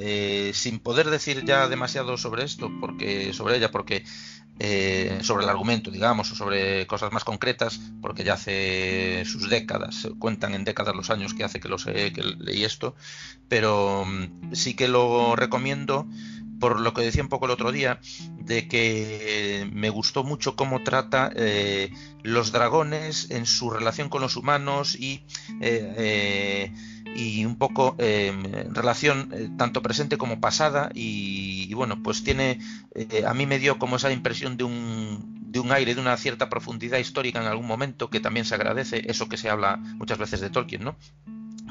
sin poder decir ya demasiado sobre esto, porque sobre ella, porque eh, sobre el argumento, digamos, o sobre cosas más concretas, porque ya hace sus décadas, cuentan en décadas los años que hace que, lo que leí esto, pero mm, sí que lo recomiendo por lo que decía un poco el otro día, de que me gustó mucho cómo trata eh, los dragones en su relación con los humanos y, eh, eh, y un poco eh, relación tanto presente como pasada y, y bueno, pues tiene, eh, a mí me dio como esa impresión de un, de un aire, de una cierta profundidad histórica en algún momento que también se agradece, eso que se habla muchas veces de Tolkien, ¿no?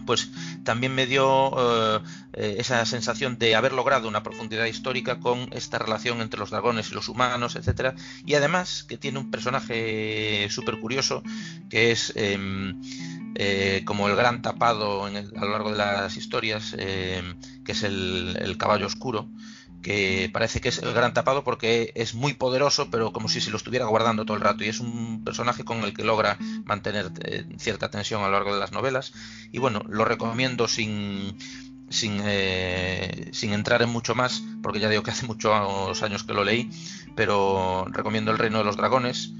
pues también me dio eh, eh, esa sensación de haber logrado una profundidad histórica con esta relación entre los dragones y los humanos, etcétera, y además que tiene un personaje súper curioso que es em, eh, como el gran tapado a lo largo de las historias, em, que es el, el caballo oscuro que parece que es el gran tapado porque es muy poderoso, pero como si se lo estuviera guardando todo el rato. Y es un personaje con el que logra mantener eh, cierta tensión a lo largo de las novelas. Y bueno, lo recomiendo sin, sin, eh, sin entrar en mucho más, porque ya digo que hace muchos años que lo leí, pero recomiendo El Reino de los Dragones.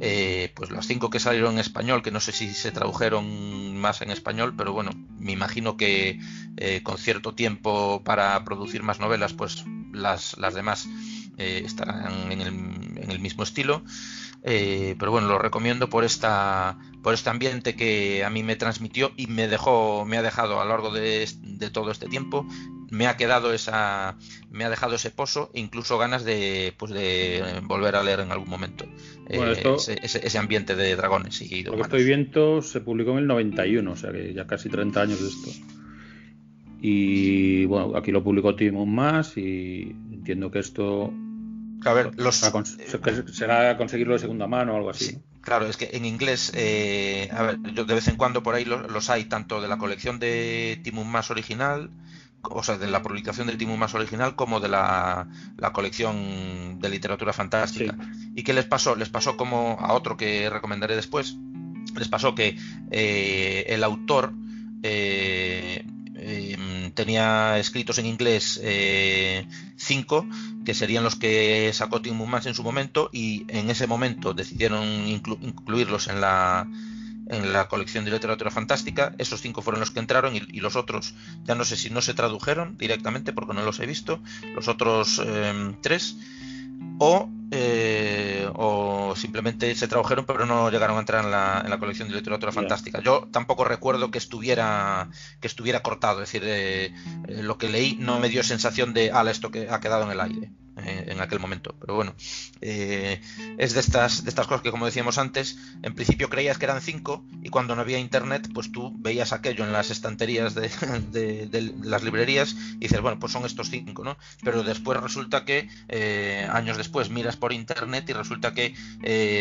Eh, pues las cinco que salieron en español, que no sé si se tradujeron más en español, pero bueno, me imagino que eh, con cierto tiempo para producir más novelas, pues las, las demás eh, estarán en el, en el mismo estilo. Pero bueno, lo recomiendo por esta por este ambiente que a mí me transmitió y me dejó me ha dejado a lo largo de todo este tiempo me ha quedado esa me ha dejado ese pozo incluso ganas de pues de volver a leer en algún momento eh, esto- ese, ese- ese ambiente de dragones y de estoy viendo se publicó en el 91, o sea que ya casi 30 años de esto. Y bueno, aquí lo publicó Timon más y entiendo que esto a ver los será, conseguirlo de segunda mano o algo así. Sí, ¿no? claro, es que en inglés, eh, a ver, yo de vez en cuando por ahí los, los hay, tanto de la colección de Timon Más original, o sea, de la publicación del Timon Más original, como de la, la colección de literatura fantástica. ¿Y qué les pasó? Les pasó como a otro que recomendaré después, les pasó que eh, el autor eh, eh, tenía escritos en inglés cinco, que serían los que sacó Tim Mans en su momento, y en ese momento decidieron inclu- incluirlos en la en la colección de literatura fantástica. Esos cinco fueron los que entraron y, y los otros ya no sé si no se tradujeron directamente porque no los he visto. Los otros eh, tres o, eh, o simplemente se tradujeron pero no llegaron a entrar en la, en la colección de literatura fantástica. Yo tampoco recuerdo que estuviera que estuviera cortado, es decir, eh, eh, lo que leí no me dio sensación de, ala, esto que ha quedado en el aire eh, en aquel momento. Pero bueno, eh, es de estas, de estas cosas que, como decíamos antes, en principio creías que eran cinco y cuando no había internet, pues tú veías aquello en las estanterías de, las librerías y dices, bueno, pues son estos cinco, ¿no? Pero después resulta que eh, años después miras por internet y resulta que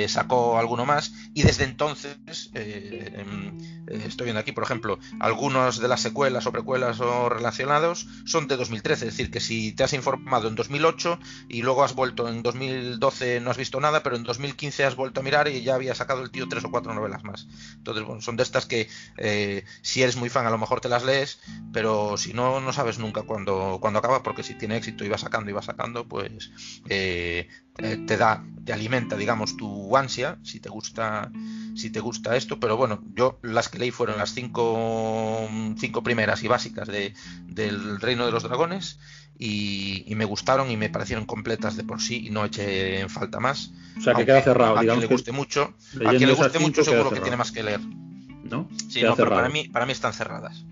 sacó alguno más y desde entonces em, estoy viendo aquí, por ejemplo, algunos de las secuelas o precuelas o relacionados son de 2013, es decir, que si te has informado en 2008 y luego has vuelto en 2012 no has visto nada, pero en 2015 has vuelto a mirar y ya había sacado el tío tres o cuatro novelas más. Entonces, bueno, son de estas que eh, si eres muy fan a lo mejor te las lees, pero si no, no sabes nunca cuándo, cuándo acaba, porque si tiene éxito y va sacando y va sacando, pues eh, eh, te da, te alimenta, digamos, tu ansia, si te gusta si te gusta esto, pero bueno, yo las que leí fueron las cinco, cinco primeras y básicas de, del Reino de los Dragones y, me gustaron y me parecieron completas de por sí y no eché en falta más. O sea, que queda cerrado. A quien le guste mucho, a quien le guste mucho seguro que tiene más que leer. ¿No? Sí, no, pero para mí, para mí están cerradas.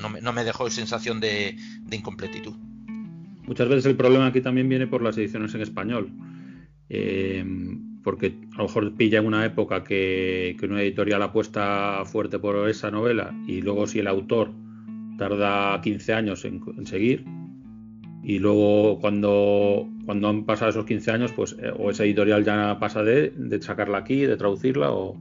No, me, no me dejó sensación de, de incompletitud. Muchas veces el problema aquí también viene por las ediciones en español. Eh, porque a lo mejor pilla en una época que, una editorial apuesta fuerte por esa novela y luego si el autor tarda 15 años en, seguir y luego cuando, cuando han pasado esos 15 años pues eh, o esa editorial ya pasa de, de sacarla aquí, de traducirla o,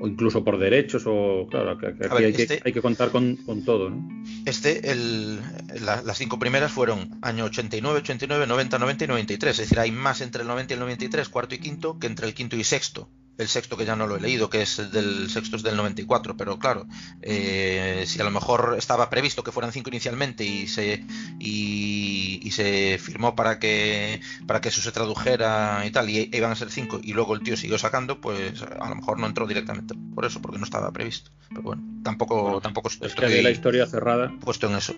o incluso por derechos o claro que, aquí hay, que, este hay, que, contar con, con todo ¿no? este el, las cinco primeras fueron año 89 89 90 90 y 93 es decir hay más entre el 90 y el 93 cuarto y quinto que entre el quinto y sexto el sexto que ya no lo he leído, que es del sexto es del 94, pero claro, eh, si a lo mejor estaba previsto que fueran cinco inicialmente y se y, se firmó para que para que eso se tradujera y tal, y iban a ser cinco y luego el tío siguió sacando, pues a lo mejor no entró directamente por eso, porque no estaba previsto. Pero bueno, tampoco tampoco es que la historia cerrada puesto en eso.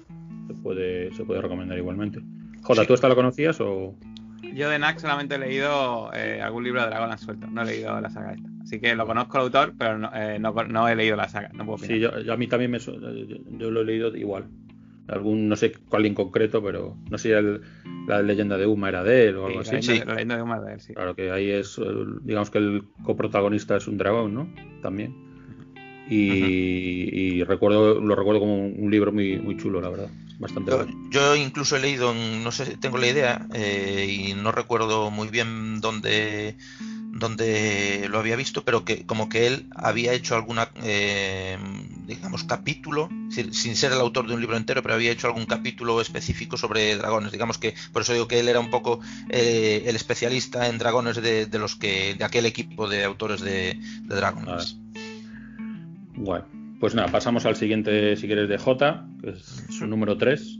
Se puede se puede recomendar igualmente. Jota, ¿tú esta la conocías o yo de Nax solamente he leído eh, algún libro de Dragon suelto, no he leído la saga esta. Así que lo conozco el autor, pero no, eh, no, he leído la saga. No puedo sí, yo, a mí también me yo, yo, lo he leído igual. Algún, no sé cuál en concreto, pero no sé si la leyenda de Uma era de él o algo así. sí, la leyenda de Uma es de él, sí. Claro que ahí es, digamos que el coprotagonista es un dragón, ¿no? También. Y, recuerdo, lo recuerdo como un libro muy, muy chulo, la verdad. Bastante yo, yo incluso he leído, no sé, tengo la idea eh, y no recuerdo muy bien dónde, dónde lo había visto, pero que como que él había hecho alguna, eh, digamos, capítulo, sin ser el autor de un libro entero, pero había hecho algún capítulo específico sobre dragones. Digamos que, por eso digo que él era un poco eh, el especialista en dragones de, los que, de aquel equipo de autores de, de dragones. Bueno, pues nada, pasamos al siguiente, si quieres, de J, que es su número 3.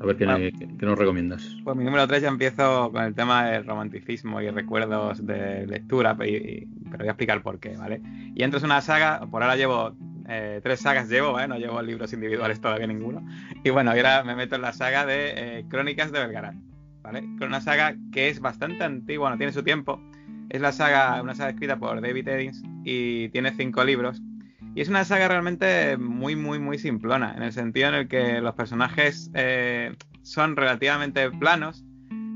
A ver qué, nos recomiendas. Pues mi número 3 ya empiezo con el tema del romanticismo y recuerdos de lectura, pero voy a explicar por qué, ¿vale? Y entro en una saga, por ahora llevo eh, tres sagas, llevo, ¿vale? No llevo libros individuales todavía ninguno. Y bueno, ahora me meto en la saga de eh, Crónicas de Belgarad, ¿vale? Con una saga que es bastante antigua, no tiene su tiempo. Es la saga, una saga escrita por David Eddings y tiene cinco libros y es una saga realmente muy, muy, muy simplona, en el sentido en el que los personajes eh, son relativamente planos,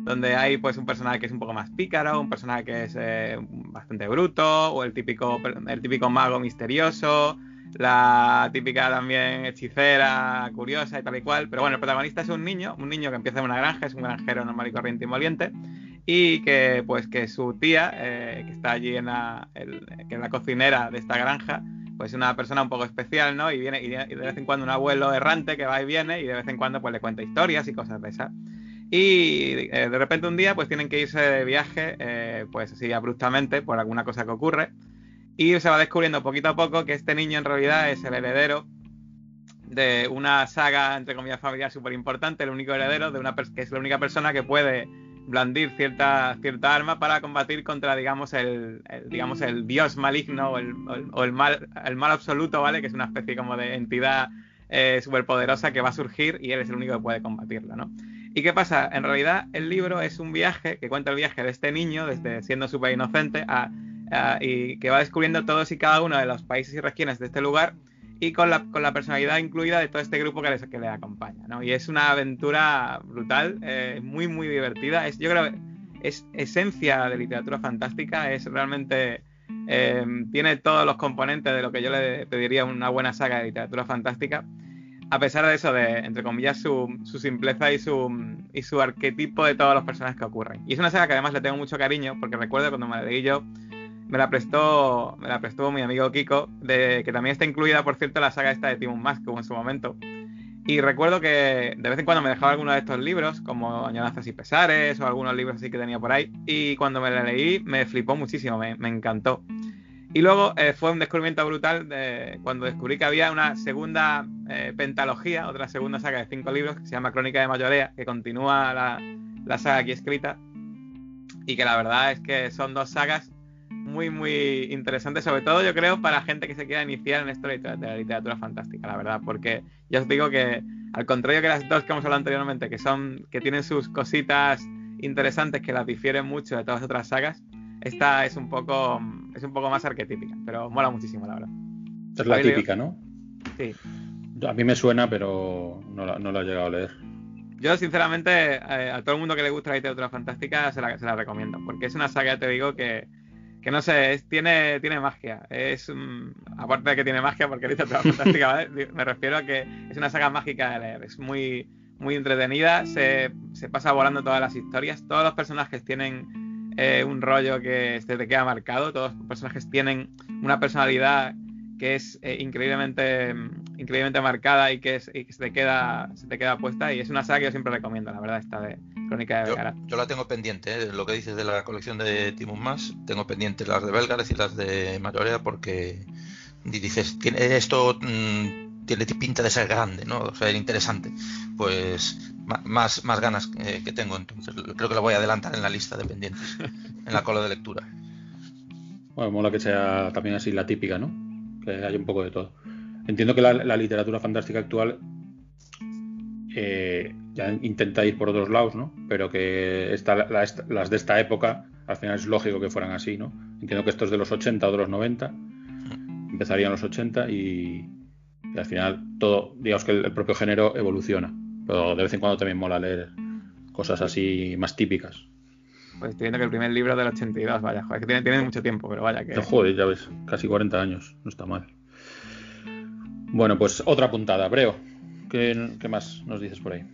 donde hay pues un personaje que es un poco más pícaro, un personaje que es eh, bastante bruto, o el típico, el típico mago misterioso, la típica también hechicera, curiosa y tal y cual. Pero bueno, el protagonista es un niño, un niño que empieza en una granja, es un granjero normal y corriente y moliente, y que pues que su tía, eh, que está allí en la, que es la cocinera de esta granja, pues una persona un poco especial, ¿no? Y viene y de vez en cuando un abuelo errante que va y viene y de vez en cuando pues le cuenta historias y cosas de esas. Y eh, de repente un día pues tienen que irse de viaje, eh, pues así abruptamente por alguna cosa que ocurre. Y se va descubriendo poquito a poco que este niño en realidad es el heredero de una saga, entre comillas, familiar súper importante, el único heredero de una que es la única persona que puede blandir cierta, cierta arma para combatir contra, digamos, el, digamos, el dios maligno o, el, o el, mal, el mal absoluto, ¿vale? Que es una especie como de entidad eh, superpoderosa que va a surgir y él es el único que puede combatirla, ¿no? ¿Y qué pasa? En realidad el libro es un viaje que cuenta el viaje de este niño, desde siendo súper inocente, a, y que va descubriendo todos y cada uno de los países y regiones de este lugar y con la, con la personalidad incluida de todo este grupo que le, que le acompaña, ¿no? Y es una aventura brutal, eh, muy, muy divertida. Es, yo creo que es esencia de literatura fantástica, es realmente... Eh, tiene todos los componentes de lo que yo le pediría una buena saga de literatura fantástica, a pesar de eso, de, entre comillas, su, su simpleza y su, y su arquetipo de todos los personajes que ocurren. Y es una saga que además le tengo mucho cariño, porque recuerdo cuando me la leí yo, me la prestó, me la prestó mi amigo Kiko, de, que también está incluida, por cierto, la saga esta de Timon Mask, en su momento. Y recuerdo que de vez en cuando me dejaba alguno de estos libros, como Añoranzas y Pesares, o algunos libros así que tenía por ahí, y cuando me la leí me flipó muchísimo, me, encantó. Y luego eh, fue un descubrimiento brutal de, cuando descubrí que había una segunda eh, pentalogía, otra segunda saga de cinco libros, que se llama Crónica de Mayorea, que continúa la, la saga aquí escrita, y que la verdad es que son dos sagas muy, muy interesante, sobre todo yo creo para gente que se quiera iniciar en esto de la literatura fantástica, la verdad, porque ya os digo que al contrario que las dos que hemos hablado anteriormente, que son, que tienen sus cositas interesantes que las difieren mucho de todas las otras sagas, esta es un poco, es un poco más arquetípica, pero mola muchísimo, la verdad. Es la típica, ¿no? Sí. A mí me suena, pero no la, no la he llegado a leer. Yo, sinceramente, eh, a todo el mundo que le gusta la literatura fantástica se la, se la recomiendo, porque es una saga, te digo, que, que no sé, tiene, tiene magia. Es aparte de que tiene magia, porque literatura fantástica, ¿vale? me refiero a que es una saga mágica de leer. Es muy, muy entretenida, se, se pasa volando todas las historias. Todos los personajes tienen eh, un rollo que se te queda marcado. Todos los personajes tienen una personalidad que es eh, increíblemente, increíblemente marcada y que, es, y que se, te queda, se te queda puesta. Y es una saga que yo siempre recomiendo, la verdad, esta de Crónica de Belgareth. Yo, la tengo pendiente, ¿eh? lo que dices de la colección de Timus Más, tengo pendiente las de Belgareth y las de Mayorea porque dices, esto mm, tiene pinta de ser grande, ¿no? O sea, interesante. Pues más, más ganas que tengo, entonces creo que lo voy a adelantar en la lista de pendientes, en la cola de lectura. Bueno, mola que sea también así la típica, ¿no? que hay un poco de todo. Entiendo que la, literatura fantástica actual eh, ya intenta ir por otros lados, ¿no? Pero que las de esta época, al final es lógico que fueran así, ¿no? Entiendo que estos de los 80 o de los 90 empezarían los 80 y, al final todo, digamos que el, propio género evoluciona. Pero de vez en cuando también mola leer cosas así más típicas. Pues estoy viendo que el primer libro es del 82, vaya, joder, que tiene, tiene mucho tiempo, pero vaya que... Joder, ya ves, casi 40 años, no está mal. Bueno, pues otra puntada, Breo. ¿Qué, más nos dices por ahí?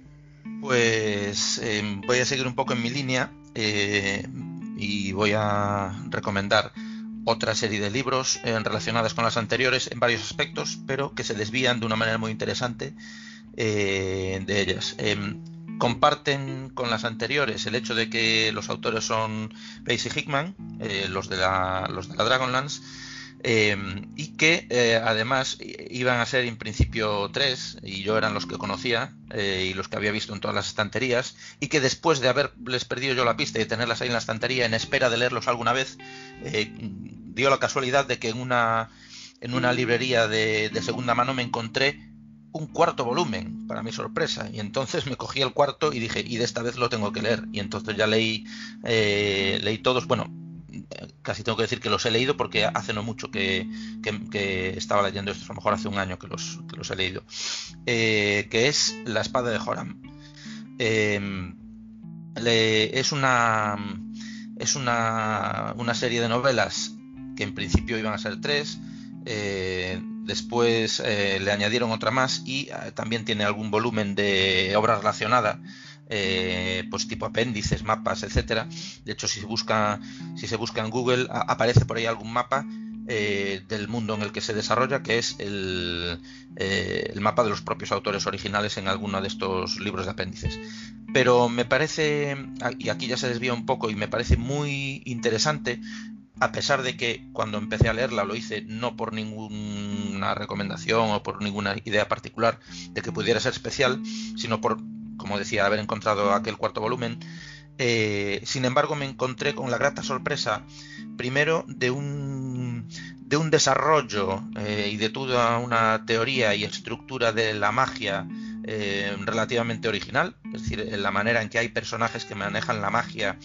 Pues eh, voy a seguir un poco en mi línea eh, y voy a recomendar otra serie de libros eh, relacionadas con las anteriores en varios aspectos, pero que se desvían de una manera muy interesante de ellas. Em, comparten con las anteriores el hecho de que los autores son Pace y Hickman, eh, los, de la, los de la Dragonlance, eh, y que eh, además iban a ser en principio tres, y yo eran los que conocía y los que había visto en todas las estanterías, y que después de haberles perdido yo la pista y tenerlas ahí en la estantería en espera de leerlos alguna vez, dio la casualidad de que en una, en una librería de, de segunda mano me encontré un cuarto volumen, para mi sorpresa. Y entonces me cogí el cuarto y dije, y de esta vez lo tengo que leer. Y entonces ya leí, eh, leí todos, bueno, casi tengo que decir que los he leído porque hace no mucho que, estaba leyendo esto, a lo mejor hace un año que los, los he leído, eh, que es La espada de Joram. Em, es una es una, una serie de novelas que en principio iban a ser tres, eh, después eh, le añadieron otra más y eh, también tiene algún volumen de obra relacionada, pues tipo apéndices, mapas, etcétera. De hecho, si se busca, si se busca en Google, aparece por ahí algún mapa del mundo en el que se desarrolla, que es el, el, mapa de los propios autores originales en alguno de estos libros de apéndices. Pero me parece, y aquí ya se desvía un poco, y me parece muy interesante a pesar de que cuando empecé a leerla lo hice no por ninguna recomendación o por ninguna idea particular de que pudiera ser especial, sino por, como decía, haber encontrado aquel cuarto volumen. Eh, sin embargo, me encontré con la grata sorpresa, primero, de un, de un desarrollo eh, y de toda una teoría y estructura de la magia eh, relativamente original, es decir, en la manera en que hay personajes que manejan la magia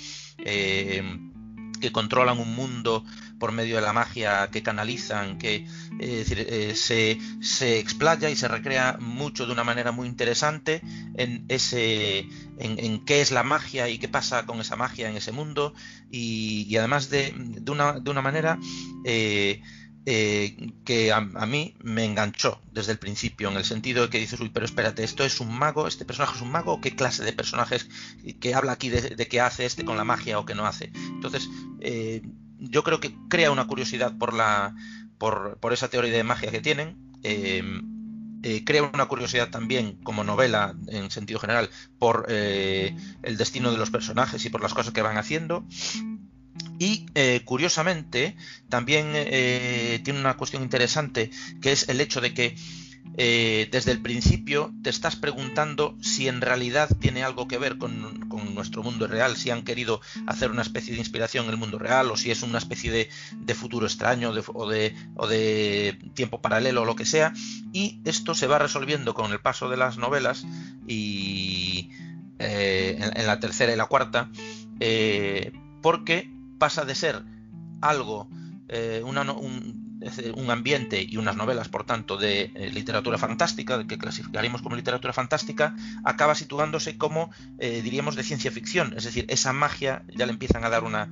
que controlan un mundo por medio de la magia, que canalizan, que eh, se, se, explaya y se recrea mucho de una manera muy interesante en ese en, qué es la magia y qué pasa con esa magia en ese mundo. Y, además de, de, una, de, una, manera eh, eh, que a, mí me enganchó desde el principio, en el sentido de que dices, uy, pero espérate, ¿esto es un mago? ¿Este personaje es un mago? ¿O qué clase de personajes que habla aquí de, qué hace este con la magia o qué no hace? Entonces, eh, yo creo que crea una curiosidad por, la, por, por esa teoría de magia que tienen. Eh, crea una curiosidad también como novela en sentido general por el destino de los personajes y por las cosas que van haciendo y eh, curiosamente también eh, tiene una cuestión interesante que es el hecho de que eh, desde el principio te estás preguntando si en realidad tiene algo que ver con, nuestro mundo real, si han querido hacer una especie de inspiración en el mundo real o si es una especie de, futuro extraño o, de, tiempo paralelo o lo que sea. Y esto se va resolviendo con el paso de las novelas y en, la tercera y la cuarta, porque pasa de ser algo, un, un ambiente y unas novelas, por tanto, de eh, literatura fantástica, que clasificaríamos como literatura fantástica, acaba situándose como, eh, diríamos, de ciencia ficción. Es decir, esa magia ya le empiezan a dar una,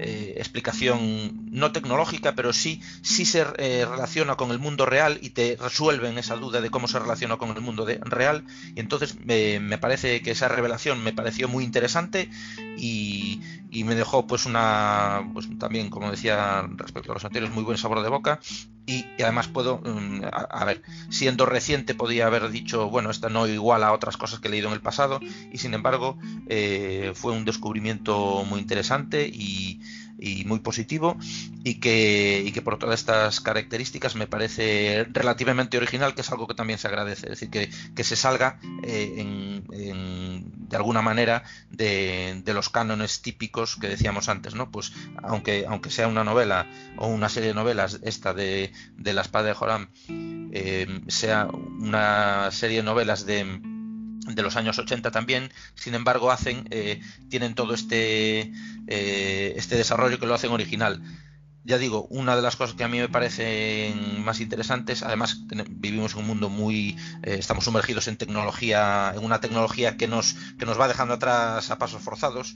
eh, explicación no tecnológica, pero sí, sí se relaciona con el mundo real y te resuelven esa duda de cómo se relaciona con el mundo real. Y entonces me parece que esa revelación me pareció muy interesante y, y me dejó pues una pues también como decía respecto a los anteriores muy buen sabor de boca. Y, además puedo mm, a, ver siendo reciente podía haber dicho bueno esta no igual a otras cosas que he leído en el pasado. Y sin embargo eh, fue un descubrimiento muy interesante y, y muy positivo y que, y que por todas estas características me parece relativamente original, que es algo que también se agradece, es decir, que, que se salga eh, en, de alguna manera de, de, los cánones típicos que decíamos antes, ¿no? Pues aunque, aunque sea una novela o una serie de novelas, esta de, de La espada de Joram, eh, sea una serie de novelas de de los años 80 también, sin embargo hacen, eh, tienen todo este, eh, este desarrollo que lo hacen original. Ya digo, una de las cosas que a mí me parecen más interesantes, además vivimos en un mundo muy, eh, estamos sumergidos en tecnología, en una tecnología que nos, que nos va dejando atrás a pasos forzados,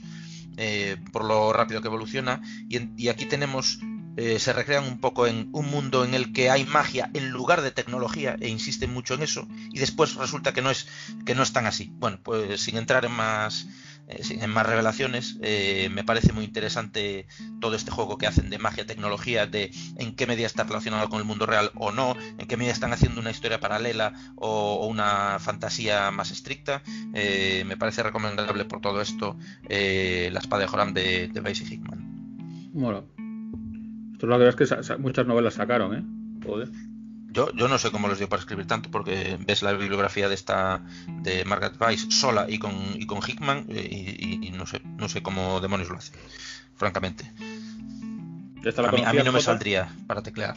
por lo rápido que evoluciona, y, y aquí tenemos eh, se recrean un poco en un mundo en el que hay magia en lugar de tecnología e insisten mucho en eso y después resulta que no es que no es tan así. Bueno pues sin entrar en más eh, en más revelaciones eh, me parece muy interesante todo este juego que hacen de magia tecnología de en qué medida está relacionado con el mundo real o no en qué medida están haciendo una historia paralela o, una fantasía más estricta. Me parece recomendable por todo esto la espada de Joram de, de Hickman. Bueno la verdad es que muchas novelas sacaron, ¿eh? Joder. Yo, yo no sé cómo les dio para escribir tanto, porque ves la bibliografía de esta de Margaret Weiss sola y con, y con Hickman y, no sé no sé cómo demonios lo hace, francamente. a, mí, a mí no me saldría para teclear.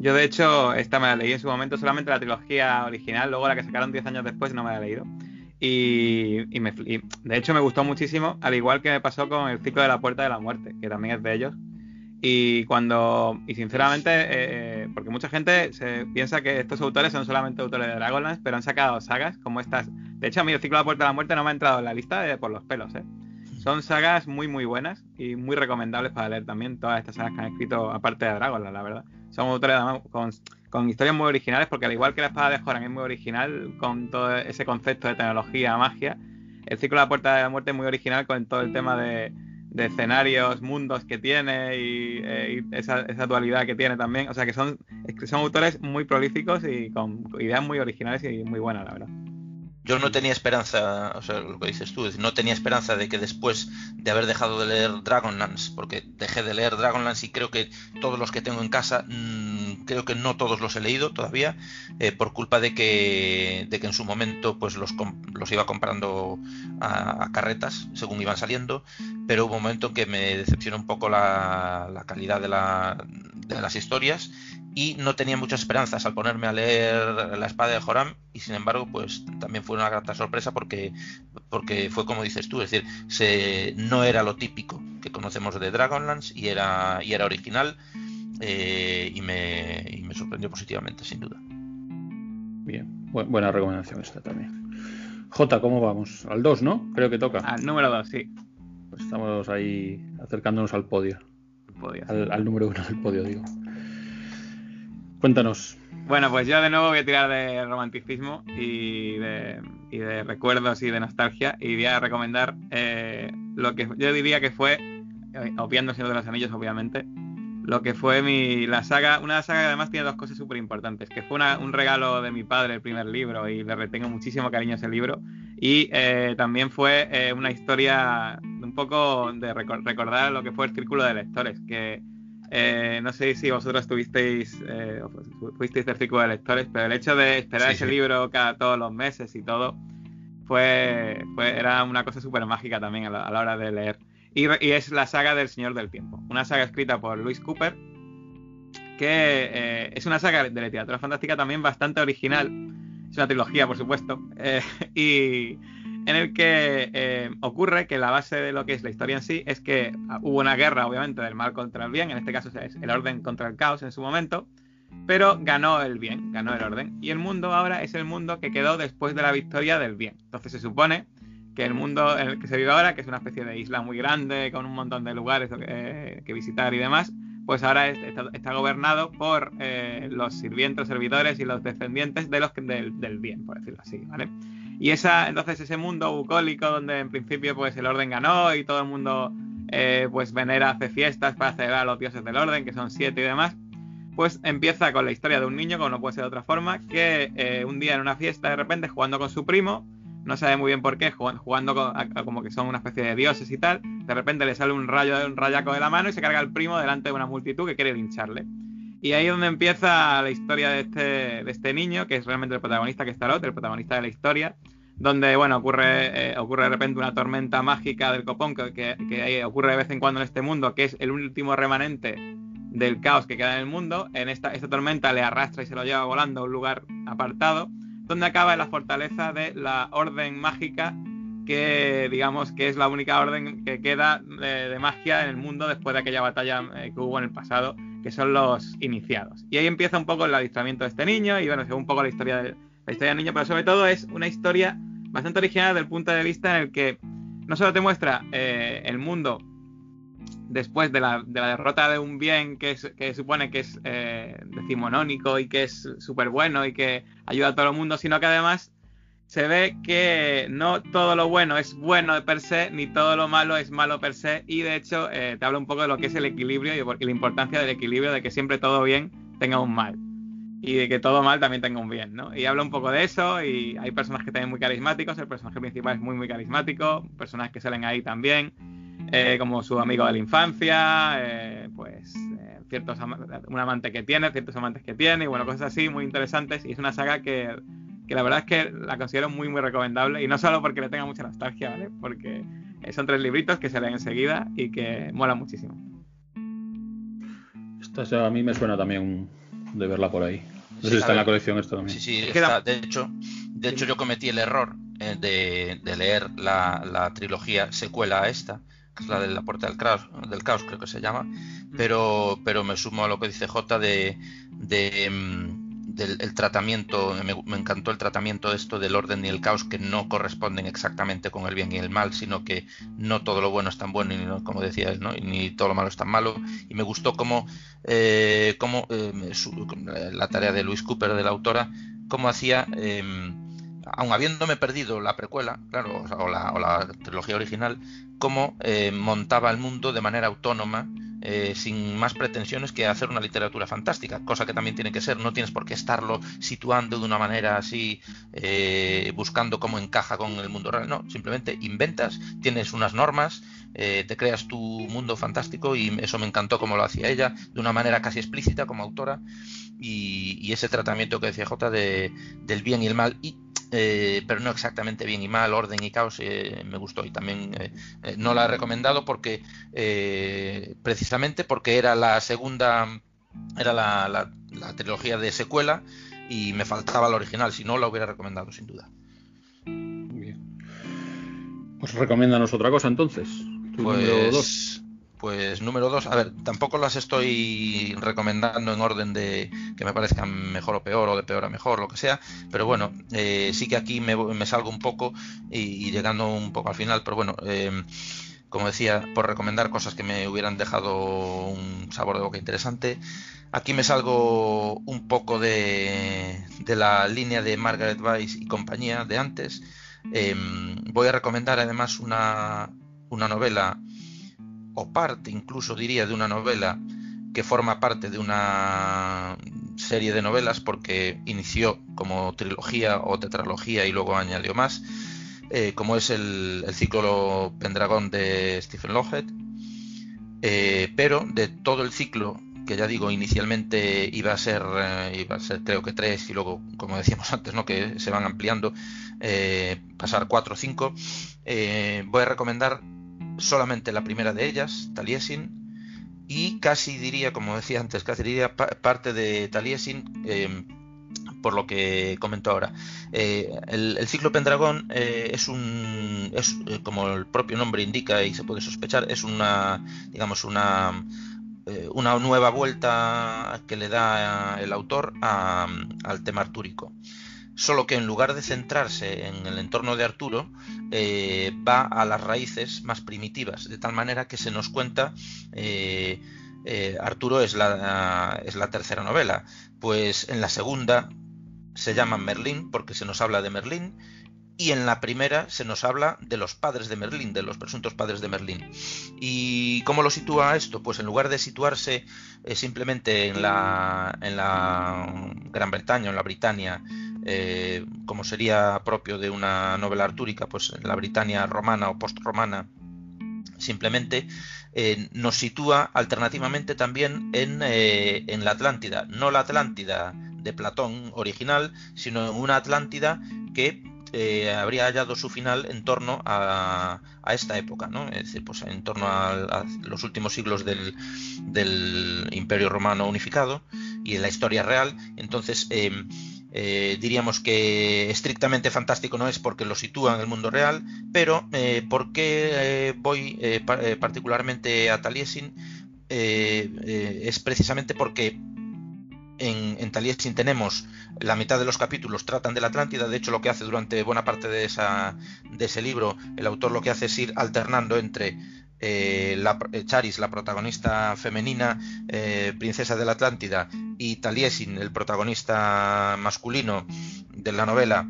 Yo de hecho esta me la leí en su momento solamente la trilogía original, luego la que sacaron 10 años después no me la he leído. Y, me, de hecho me gustó muchísimo, al igual que me pasó con el ciclo de la puerta de la muerte, que también es de ellos. Y cuando, y sinceramente, eh, porque mucha gente piensa que estos autores son solamente autores de Dragonlance, pero han sacado sagas como estas. De hecho, a mí el ciclo de la puerta de la muerte no me ha entrado en la lista por los pelos, ¿eh? Son sagas muy, muy buenas y muy recomendables para leer también todas estas sagas que han escrito, aparte de Dragonlance, la verdad. Son autores con con historias muy originales, porque al igual que la espada de Joran es muy original, con todo ese concepto de tecnología, magia, el ciclo de la puerta de la muerte es muy original con todo el tema de, escenarios, mundos que tiene y, eh, esa, dualidad que tiene también. O sea que son, son autores muy prolíficos y con ideas muy originales y muy buenas, la verdad yo no tenía esperanza, o sea, lo que dices tú, no tenía esperanza de que después de haber dejado de leer Dragonlance, porque dejé de leer Dragonlance y creo que todos los que tengo en casa, mm, creo que no todos los he leído todavía, eh, por culpa de que, de que en su momento pues los, los iba comprando a, carretas según iban saliendo, pero hubo un momento en que me decepcionó un poco la, la calidad de, la, de las historias y no tenía muchas esperanzas al ponerme a leer La espada de Joram y sin embargo pues también fue una grata sorpresa porque, porque fue como dices tú, es decir, se, no era lo típico que conocemos de Dragonlance y era, y era original eh, y, me, y, me, sorprendió positivamente sin duda. Bien, buena recomendación esta también. J, ¿cómo vamos? Al 2, ¿no? Creo que toca. Al número 2, sí. Pues estamos ahí acercándonos al podio. al, al número 1 del podio, digo. Cuéntanos. Bueno, pues yo de nuevo voy a tirar de romanticismo y de, recuerdos y de nostalgia y voy a recomendar eh, lo que yo diría que fue, eh, obviando Señor de los Anillos, obviamente, lo que fue mi la saga, una saga que además tiene dos cosas súper importantes, que fue un regalo de mi padre el primer libro y le retengo muchísimo cariño a ese libro y eh, también fue una historia un poco de recordar lo que fue el círculo de lectores, que eh, no sé si vosotros tuvisteis, eh, fuisteis del círculo de lectores, pero el hecho de esperar ese libro cada todos los meses y todo, fue, fue era una cosa súper mágica también a la, hora de leer. Y, y, es la saga del Señor del Tiempo, una saga escrita por Louis Cooper, que eh, es una saga de literatura fantástica también bastante original. Es una trilogía, por supuesto. Y en el que eh, ocurre que la base de lo que es la historia en sí es que hubo una guerra, obviamente, del mal contra el bien, en este caso es el orden contra el caos en su momento, pero ganó el bien, ganó el orden. Y el mundo ahora es el mundo que quedó después de la victoria del bien. Entonces se supone que el mundo en el que se vive ahora, que es una especie de isla muy grande, con un montón de lugares que visitar y demás, pues ahora está, gobernado por eh, los sirvientes, servidores y los descendientes de los del, bien, por decirlo así, ¿vale? Y esa, entonces ese mundo bucólico donde en principio pues el orden ganó y todo el mundo eh, pues venera, hace fiestas para celebrar a los dioses del orden, que son siete y demás, pues empieza con la historia de un niño, como no puede ser de otra forma, que eh, un día en una fiesta de repente jugando con su primo, no sabe muy bien por qué, jugando como que son una especie de dioses y tal, de repente le sale un rayo un rayaco de la mano y se carga el primo delante de una multitud que quiere lincharle. Y ahí es donde empieza la historia de este, de este niño, que es realmente el protagonista que está Tarot, el protagonista de la historia, donde, bueno, ocurre, eh, ocurre de repente una tormenta mágica del copón que, que, ocurre de vez en cuando en este mundo, que es el último remanente del caos que queda en el mundo. En esta, esta tormenta le arrastra y se lo lleva volando a un lugar apartado donde acaba en la fortaleza de la orden mágica que digamos que es la única orden que queda de, magia en el mundo después de aquella batalla eh, que hubo en el pasado, que son los iniciados. Y ahí empieza un poco el adiestramiento de este niño y bueno, según un poco la historia, de, la historia del niño, pero sobre todo es una historia bastante original desde el punto de vista en el que no solo te muestra eh, el mundo después de la, derrota de un bien que, que supone que es eh, decimonónico y que es súper bueno y que ayuda a todo el mundo, sino que además se ve que no todo lo bueno es bueno de per se, ni todo lo malo es malo per se, y de hecho eh, te habla un poco de lo que es el equilibrio y, la importancia del equilibrio, de que siempre todo bien tenga un mal. Y de que todo mal también tenga un bien, ¿no? Y habla un poco de eso, y hay personajes también muy carismáticos, el personaje principal es muy, muy carismático, personajes que salen ahí también. Eh, como su amigo de la infancia, eh, pues eh, ciertos un amante que tiene, ciertos amantes que tiene, y bueno, cosas así muy interesantes. Y es una saga que, la verdad es que la considero muy, muy recomendable. Y no solo porque le tenga mucha nostalgia, ¿vale? Porque son tres libritos que se leen enseguida y que mola muchísimo. Esta a mí me suena también de verla por ahí. No sé si está en la colección esto también. Sí, sí, está. De hecho, de hecho yo cometí el error de, leer la, la, trilogía secuela a esta es la de la puerta del caos, del caos creo que se llama, pero, pero me sumo a lo que dice J de, mm, del tratamiento, me, encantó el tratamiento de esto del orden y el caos que no corresponden exactamente con el bien y el mal, sino que no todo lo bueno es tan bueno, y como decía ¿no? y ni todo lo malo es tan malo, y me gustó como, eh, como eh, la tarea de Luis Cooper, de la autora, cómo hacía... Em, aun habiéndome perdido la precuela, claro, o, la, trilogía original, cómo eh, montaba el mundo de manera autónoma, eh, sin más pretensiones que hacer una literatura fantástica, cosa que también tiene que ser, no tienes por qué estarlo situando de una manera así, eh, buscando cómo encaja con el mundo real, no, simplemente inventas, tienes unas normas, te creas tu mundo fantástico y eso me encantó como lo hacía ella, de una manera casi explícita como autora, y, ese tratamiento que decía J de, del bien y el mal, eh, pero no exactamente bien y mal, orden y caos, eh, me gustó y también eh, no la he recomendado porque precisamente porque era la segunda, era la, trilogía de secuela y me faltaba la original, si no la hubiera recomendado sin duda. Bien. Pues recomiéndanos otra cosa entonces. pues, pues número dos, a ver, tampoco las estoy recomendando en orden de que me parezcan mejor o peor o de peor a mejor, lo que sea, pero bueno, eh, sí que aquí me, salgo un poco y, llegando un poco al final, pero bueno, em, como decía, por recomendar cosas que me hubieran dejado un sabor de boca interesante, aquí me salgo un poco de, la línea de Margaret Weiss y compañía de antes. Em, voy a recomendar además una novela parte incluso diría de una novela que forma parte de una serie de novelas porque inició como trilogía o tetralogía y luego añadió más, eh, como es el, ciclo Pendragón de Stephen Lockhead. pero de todo el ciclo que ya digo, inicialmente iba a ser, iba a ser creo que tres y luego, como decíamos antes, ¿no? que se van ampliando, pasar cuatro o cinco. voy a recomendar solamente la primera de ellas, Taliesin, y casi diría, como decía antes, casi diría parte de Taliesin, em, por lo que comento ahora. Eh, el, ciclo Pendragón eh, es un, es, eh, como el propio nombre indica y se puede sospechar, es una, digamos, una, una nueva vuelta que le da el autor al tema artúrico solo que en lugar de centrarse en el entorno de Arturo, eh, va a las raíces más primitivas, de tal manera que se nos cuenta, eh, eh, Arturo es la, es la tercera novela, pues en la segunda se llama Merlín, porque se nos habla de Merlín, y en la primera se nos habla de los padres de Merlín, de los presuntos padres de Merlín. ¿Y cómo lo sitúa esto? Pues en lugar de situarse simplemente en la, Gran Bretaña, en la Britania, eh, como sería propio de una novela artúrica, pues en la Britania romana o post-romana, simplemente eh, nos sitúa alternativamente también en, eh, en, la Atlántida, no la Atlántida de Platón original, sino una Atlántida que habría hallado su final en torno a, esta época, ¿no? Es decir, pues en torno a, los últimos siglos del, Imperio Romano unificado y en la historia real. Entonces, eh, diríamos que estrictamente fantástico no es porque lo sitúa en el mundo real, pero eh, ¿por qué eh, voy particularmente a Taliesin? es precisamente porque en, Taliesin tenemos la mitad de los capítulos tratan de la Atlántida, de hecho lo que hace durante buena parte de, ese libro, el autor lo que hace es ir alternando entre eh, eh, Charis, la protagonista femenina, eh, princesa de la Atlántida, y Taliesin, el protagonista masculino de la novela,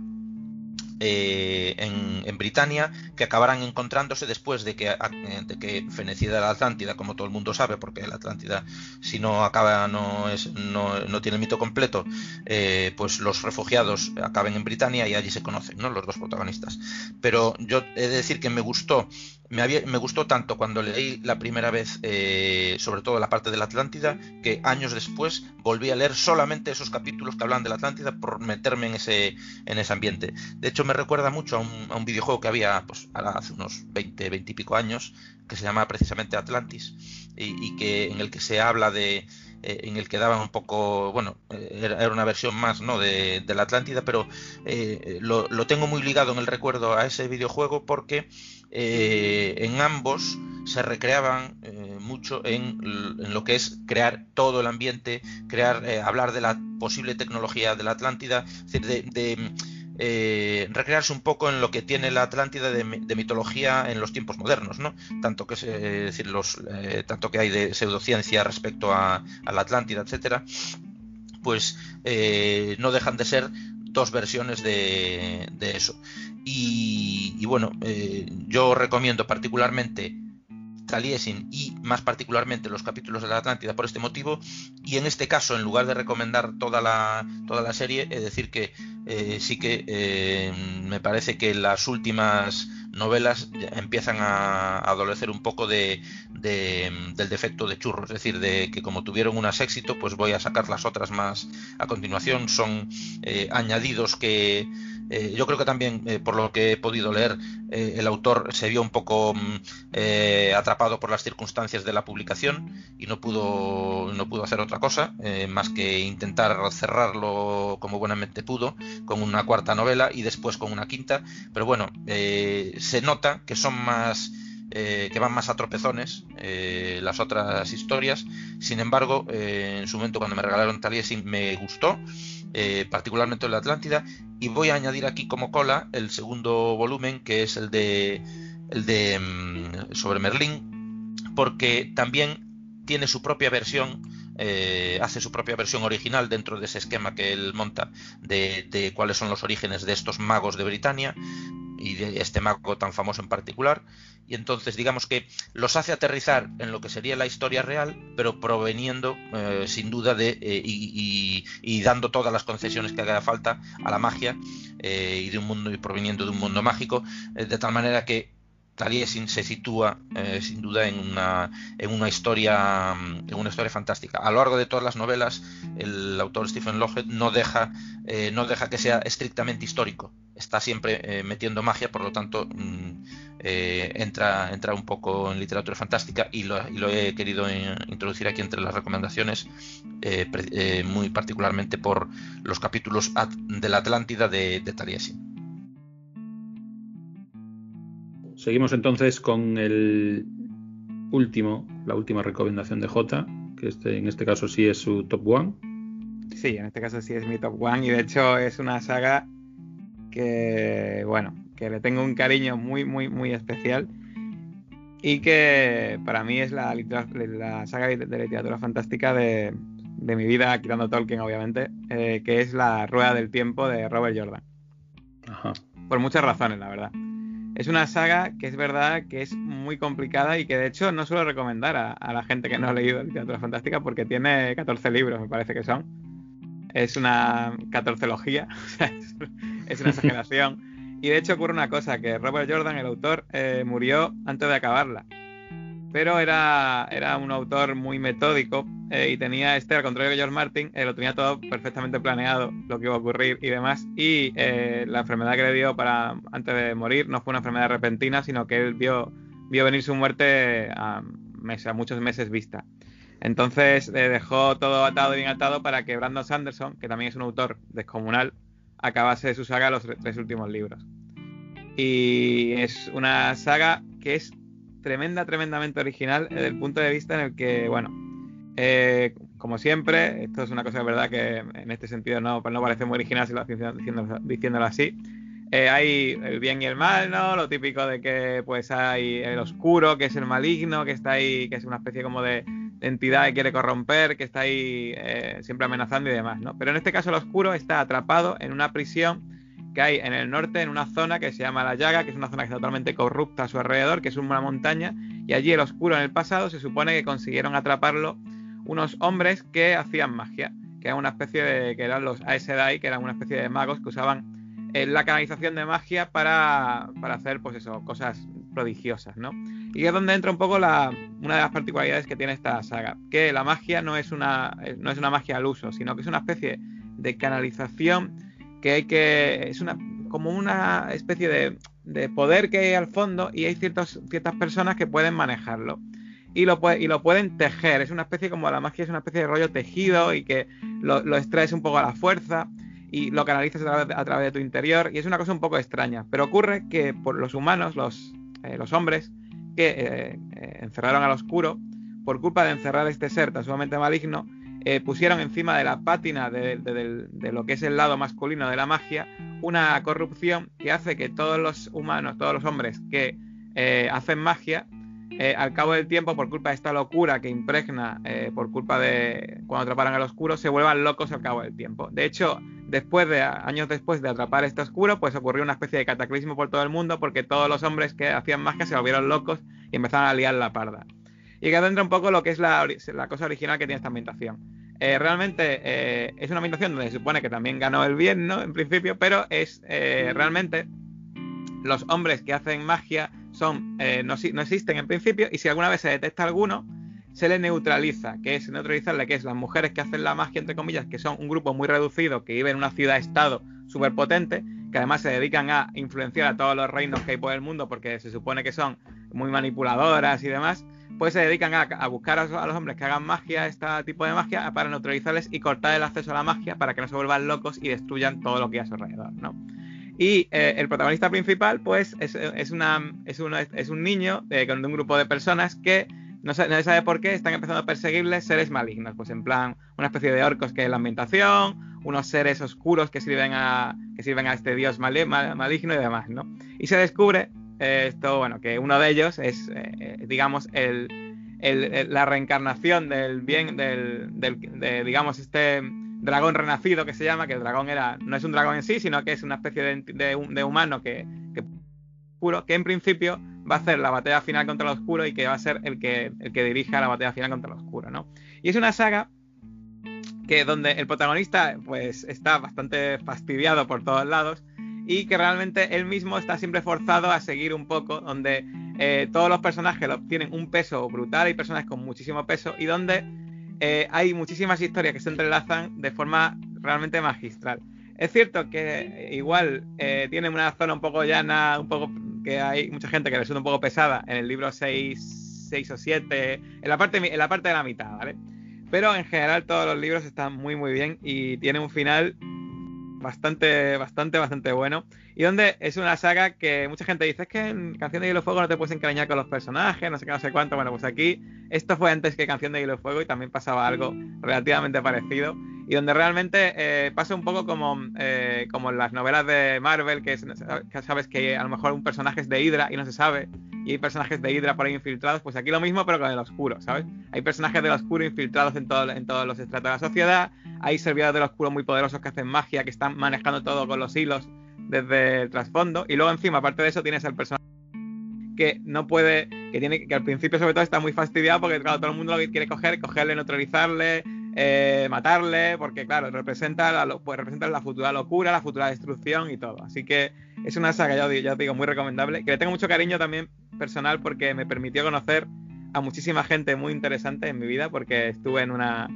eh, en, en, Britania que acabarán encontrándose después de que, de que fenecida la Atlántida, como todo el mundo sabe, porque la Atlántida si no acaba no, es, no, no tiene el mito completo, eh, pues los refugiados acaben en Britania y allí se conocen, ¿no? Los dos protagonistas. Pero yo he de decir que me gustó me, había, me, gustó tanto cuando leí la primera vez, eh, sobre todo la parte de la Atlántida, que años después volví a leer solamente esos capítulos que hablan de la Atlántida por meterme en ese, en ese ambiente. De hecho, me recuerda mucho a un, a un videojuego que había pues, hace unos 20, 20 y pico años, que se llama precisamente Atlantis, y, que, en el que se habla de, eh, en el que daban un poco, bueno, eh, era, una versión más ¿no? de, la Atlántida, pero eh, lo, tengo muy ligado en el recuerdo a ese videojuego porque en ambos se recreaban mucho en, en, lo que es crear todo el ambiente, crear, hablar de la posible tecnología de la Atlántida, es decir, de, de eh, recrearse un poco en lo que tiene la Atlántida de, mitología en los tiempos modernos, ¿no? Tanto que, los, eh, tanto que hay de pseudociencia respecto a, la Atlántida, etcétera, pues eh, no dejan de ser dos versiones de, eso. Y, bueno, yo recomiendo particularmente Taliesin y más particularmente los capítulos de la Atlántida por este motivo y en este caso en lugar de recomendar toda la, toda la serie es decir que eh, sí que eh, me parece que las últimas novelas empiezan a, adolecer un poco de, del defecto de churro, es decir, de que como tuvieron un éxito, pues voy a sacar las otras más a continuación. Son eh, añadidos que eh, yo creo que también, eh, por lo que he podido leer, eh, el autor se vio un poco mm, atrapado por las circunstancias de la publicación y no pudo, no pudo hacer otra cosa más que intentar cerrarlo como buenamente pudo con una cuarta novela y después con una quinta. Pero bueno, se nota que son más que van más a tropezones las otras historias. Sin embargo, en su momento cuando me regalaron Taliesin me gustó, particularmente la Atlántida, y voy a añadir aquí como cola el segundo volumen, que es el de, el de mm, sobre Merlín, porque también tiene su propia versión, eh, hace su propia versión original dentro de ese esquema que él monta de, de cuáles son los orígenes de estos magos de Britania y de este mago tan famoso en particular. Y entonces digamos que los hace aterrizar en lo que sería la historia real, pero proveniendo eh, sin duda de eh, y, dando todas las concesiones que haga falta a la magia eh, y de un mundo y proveniendo de un mundo mágico, de tal manera que Taliesin se sitúa sin duda en una, en una historia en una historia fantástica. A lo largo de todas las novelas, el autor Stephen Lockett no deja, no deja que sea estrictamente histórico. Está siempre eh, metiendo magia, por lo tanto mm, entra, entra un poco en literatura fantástica y lo, he querido introducir aquí entre las recomendaciones, muy particularmente por los capítulos de la Atlántida de, de Taliesin. Seguimos entonces con el último, la última recomendación de J, que este, en este caso sí es su top one. Sí, en este caso sí es mi top one y de hecho es una saga que, bueno, que le tengo un cariño muy, muy, muy especial y que para mí es la, la saga de literatura fantástica de, mi vida, quitando Tolkien obviamente, eh, que es La Rueda del Tiempo de Robert Jordan. Ajá. Por muchas razones, la verdad. Es una saga que es verdad que es muy complicada y que de hecho no suelo recomendar a, la gente que no ha leído literatura fantástica porque tiene 14 libros, me parece que son. Es una catorcelogía, es una exageración. Y de hecho ocurre una cosa, que Robert Jordan, el autor, eh, murió antes de acabarla pero era, era un autor muy metódico eh, y tenía este, al contrario de George Martin, eh, lo tenía todo perfectamente planeado, lo que iba a ocurrir y demás. Y eh, la enfermedad que le dio para antes de morir no fue una enfermedad repentina, sino que él vio, vio venir su muerte a muchos meses vista. Entonces dejó todo atado y bien atado para que Brandon Sanderson, que también es un autor descomunal, acabase su saga los tres últimos libros. Y es una saga que es tremenda, tremendamente original desde el punto de vista en el que, bueno, eh, como siempre, esto es una cosa de verdad que en este sentido no, no parece muy original si lo diciéndolo, diciéndolo así. Eh, hay el bien y el mal, ¿no? Lo típico de que pues hay el oscuro, que es el maligno, que está ahí, que es una especie como de, entidad que quiere corromper, que está ahí eh, siempre amenazando y demás, ¿no? Pero en este caso el oscuro está atrapado en una prisión que hay en el norte, en una zona que se llama La Llaga, que es una zona que está totalmente corrupta a su alrededor, que es una montaña, y allí el oscuro en el pasado se supone que consiguieron atraparlo unos hombres que hacían magia, que eran una especie de, que eran los Aes Sedai, que eran una especie de magos que usaban eh, la canalización de magia para, para, hacer, pues eso, cosas prodigiosas, ¿no? Y es donde entra un poco la, una de las particularidades que tiene esta saga, que la magia no es una, no es una magia al uso, sino que es una especie de canalización que hay que. es una como una especie de, de poder que hay al fondo y hay ciertas personas que pueden manejarlo. Y lo, y lo pueden tejer, es una especie como la magia, es una especie de rollo tejido y que lo, lo extraes un poco a la fuerza y lo canalizas a través, de tu interior y es una cosa un poco extraña. Pero ocurre que por los humanos, los, eh, los hombres, que eh, eh, encerraron al oscuro, por culpa de encerrar este ser tan sumamente maligno, pusieron encima de la pátina de, lo que es el lado masculino de la magia una corrupción que hace que todos los humanos, todos los hombres que hacen magia, eh, al cabo del tiempo, por culpa de esta locura que impregna, por culpa de cuando atraparan al oscuro, se vuelvan locos al cabo del tiempo. De hecho, después de años después de atrapar este oscuro, pues ocurrió una especie de cataclismo por todo el mundo porque todos los hombres que hacían magia se volvieron locos y empezaron a liar la parda y que adentro un poco lo que es la, cosa original que tiene esta ambientación. Eh, realmente eh, es una ambientación donde se supone que también ganó el bien, ¿no? En principio, pero es eh, realmente los hombres que hacen magia son no, no, existen en principio y si alguna vez se detecta alguno, se le neutraliza, que es neutralizarle, que es las mujeres que hacen la magia, entre comillas, que son un grupo muy reducido, que vive en una ciudad-estado súper potente, que además se dedican a influenciar a todos los reinos que hay por el mundo porque se supone que son muy manipuladoras y demás pues se dedican a, buscar a, los hombres que hagan magia, este tipo de magia, para neutralizarles y cortar el acceso a la magia para que no se vuelvan locos y destruyan todo lo que hay a su alrededor, ¿no? Y eh, el protagonista principal, pues, es, una, es, es un niño de, de, un grupo de personas que no se, no sabe por qué están empezando a perseguirles seres malignos, pues en plan una especie de orcos que es la ambientación, unos seres oscuros que sirven a, que sirven a este dios maligno y demás, ¿no? Y se descubre esto, bueno, que uno de ellos es, eh, eh, digamos, el, la reencarnación del bien, del, de, digamos, este dragón renacido que se llama, que el dragón era, no es un dragón en sí, sino que es una especie de, de humano que, que, puro, que en principio va a hacer la batalla final contra el oscuro y que va a ser el que, el que dirija la batalla final contra el oscuro, ¿no? Y es una saga que donde el protagonista pues está bastante fastidiado por todos lados y que realmente él mismo está siempre forzado a seguir un poco, donde eh, todos los personajes tienen un peso brutal, hay personajes con muchísimo peso y donde eh, hay muchísimas historias que se entrelazan de forma realmente magistral. Es cierto que igual eh, tiene una zona un poco llana, un poco que hay mucha gente que le suena un poco pesada en el libro 6, 6 o 7, en la, parte, en la parte de la mitad, ¿vale? Pero en general todos los libros están muy muy bien y tiene un final bastante, bastante, bastante bueno. Y donde es una saga que mucha gente dice, es que en Canción de Hielo y Fuego no te puedes encariñar con los personajes, no sé qué, no sé cuánto. Bueno, pues aquí esto fue antes que Canción de Hielo y Fuego y también pasaba algo relativamente parecido. Y donde realmente eh, pasa un poco como, eh, como en las novelas de Marvel, que, que sabes que a lo mejor un personaje es de Hydra y no se sabe y hay personajes de Hydra por ahí infiltrados, pues aquí lo mismo, pero con el oscuro, ¿sabes? Hay personajes del oscuro infiltrados en, todo, en todos los estratos de la sociedad, hay servidores del oscuro muy poderosos que hacen magia, que están manejando todo con los hilos desde el trasfondo, y luego encima, aparte de eso, tienes al personaje que no puede, que tiene que al principio sobre todo está muy fastidiado porque claro, todo el mundo lo quiere coger, cogerle, neutralizarle, eh, matarle, porque claro, representa la, pues, la futura locura, la futura destrucción y todo. Así que es una saga, ya, ya os digo, muy recomendable, que le tengo mucho cariño también personal porque me permitió conocer a muchísima gente muy interesante en mi vida porque estuve en una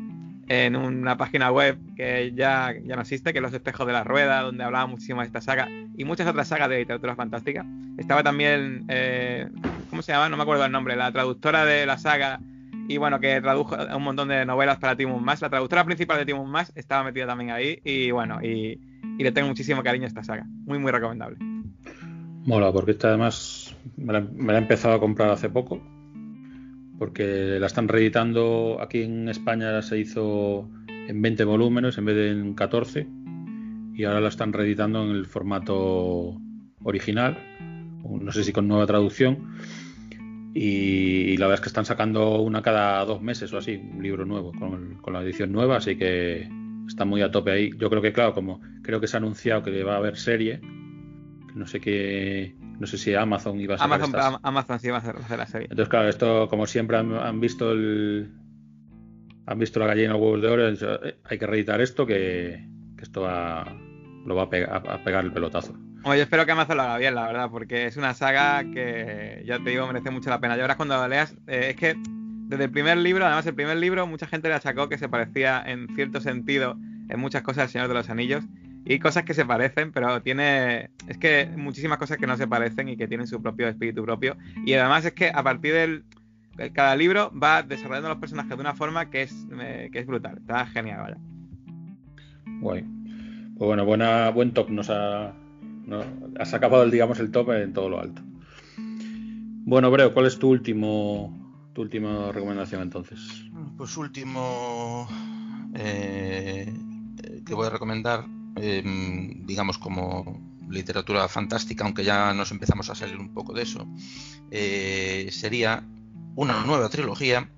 en una página web que ya, ya no existe, que es Los Espejos de la Rueda, donde hablaba muchísimo de esta saga y muchas otras sagas de literatura fantástica. Estaba también, eh, ¿cómo se llama? No me acuerdo el nombre, la traductora de la saga y bueno, que tradujo un montón de novelas para Timon Más. La traductora principal de Timon Más estaba metida también ahí y bueno, y, y le tengo muchísimo cariño a esta saga. Muy, muy recomendable. Mola, porque esta además me la, he empezado a comprar hace poco. Porque la están reeditando aquí en España, se hizo en 20 volúmenes en vez de en 14. Y ahora la están reeditando en el formato original. No sé si con nueva traducción. Y, la verdad es que están sacando una cada dos meses o así, un libro nuevo con, con la edición nueva. Así que está muy a tope ahí. Yo creo que, claro, como creo que se ha anunciado que va a haber serie, no sé qué, no sé si Amazon iba a ser Amazon, Amazon sí va a hacer la serie. Entonces, claro, esto como siempre han, visto el han visto la gallina huevos de oro, eh, hay que reeditar esto que, esto va, lo va a, pegar, el pelotazo. Oye, yo espero que Amazon lo haga bien, la verdad, porque es una saga que ya te digo merece mucho la pena. Y ahora cuando lo leas, eh, es que desde el primer libro, además el primer libro, mucha gente le achacó que se parecía en cierto sentido en muchas cosas al Señor de los Anillos y cosas que se parecen, pero tiene es que muchísimas cosas que no se parecen y que tienen su propio espíritu propio y además es que a partir del cada libro va desarrollando los personajes de una forma que es eh, que es brutal, está genial, vaya. Guay. Pues bueno, buena buen top nos ha has acabado digamos el top en todo lo alto. Bueno, Breo, ¿cuál es tu último tu última recomendación entonces? Pues último eh, que voy a recomendar, em, digamos como literatura fantástica, aunque ya nos empezamos a salir un poco de eso, eh, sería una nueva trilogía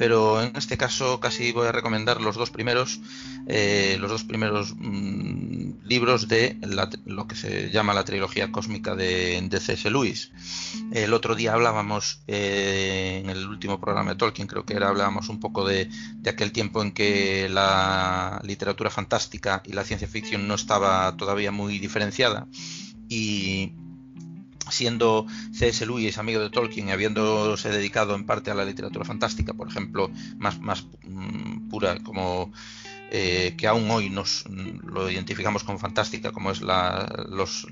pero en este caso casi voy a recomendar los dos primeros, eh, los dos primeros mm, libros de lo que se llama la trilogía cósmica de, C.S. Lewis. El otro día hablábamos eh, en el último programa de Tolkien, creo que era, hablábamos un poco de, de aquel tiempo en que la literatura fantástica y la ciencia ficción no estaba todavía muy diferenciada y siendo C.S. Lewis amigo de Tolkien y habiéndose dedicado en parte a la literatura fantástica, por ejemplo, más, más mm, pura, como eh, que aún hoy nos lo identificamos con fantástica, como es la,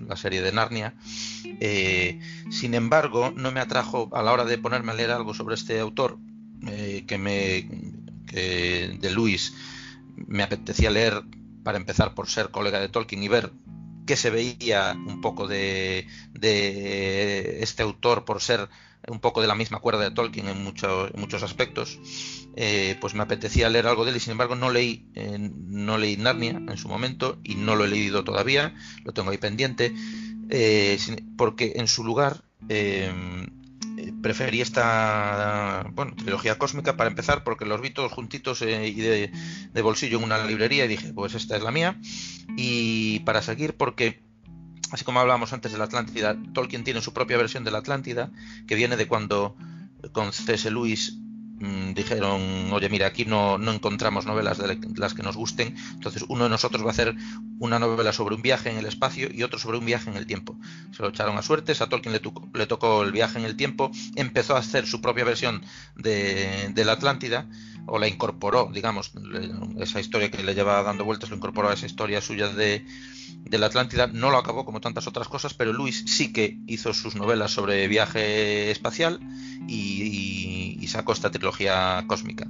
la serie de Narnia. Eh, sin embargo, no me atrajo a la hora de ponerme a leer algo sobre este autor, eh, que me que de Lewis me apetecía leer para empezar por ser colega de Tolkien y ver que se veía un poco de, este autor por ser un poco de la misma cuerda de Tolkien en, muchos aspectos, eh, pues me apetecía leer algo de él y sin embargo no leí, eh, no leí Narnia en su momento y no lo he leído todavía, lo tengo ahí pendiente, eh, porque en su lugar preferí esta bueno, trilogía cósmica para empezar porque los vi todos juntitos y de, de bolsillo en una librería y dije, pues esta es la mía y para seguir, porque así como hablábamos antes de la Atlántida, Tolkien tiene su propia versión de la Atlántida, que viene de cuando con C.S. Lewis mm, dijeron, oye, mira, aquí no, no encontramos novelas de las que nos gusten, entonces uno de nosotros va a hacer una novela sobre un viaje en el espacio y otro sobre un viaje en el tiempo. Se lo echaron a suertes, a Tolkien le, tocó, el viaje en el tiempo, empezó a hacer su propia versión de la Atlántida, o la incorporó, digamos, esa historia que le lleva dando vueltas, lo incorporó a esa historia suya de, la Atlántida, no lo acabó como tantas otras cosas, pero Luis sí que hizo sus novelas sobre viaje espacial y, sacó esta trilogía cósmica.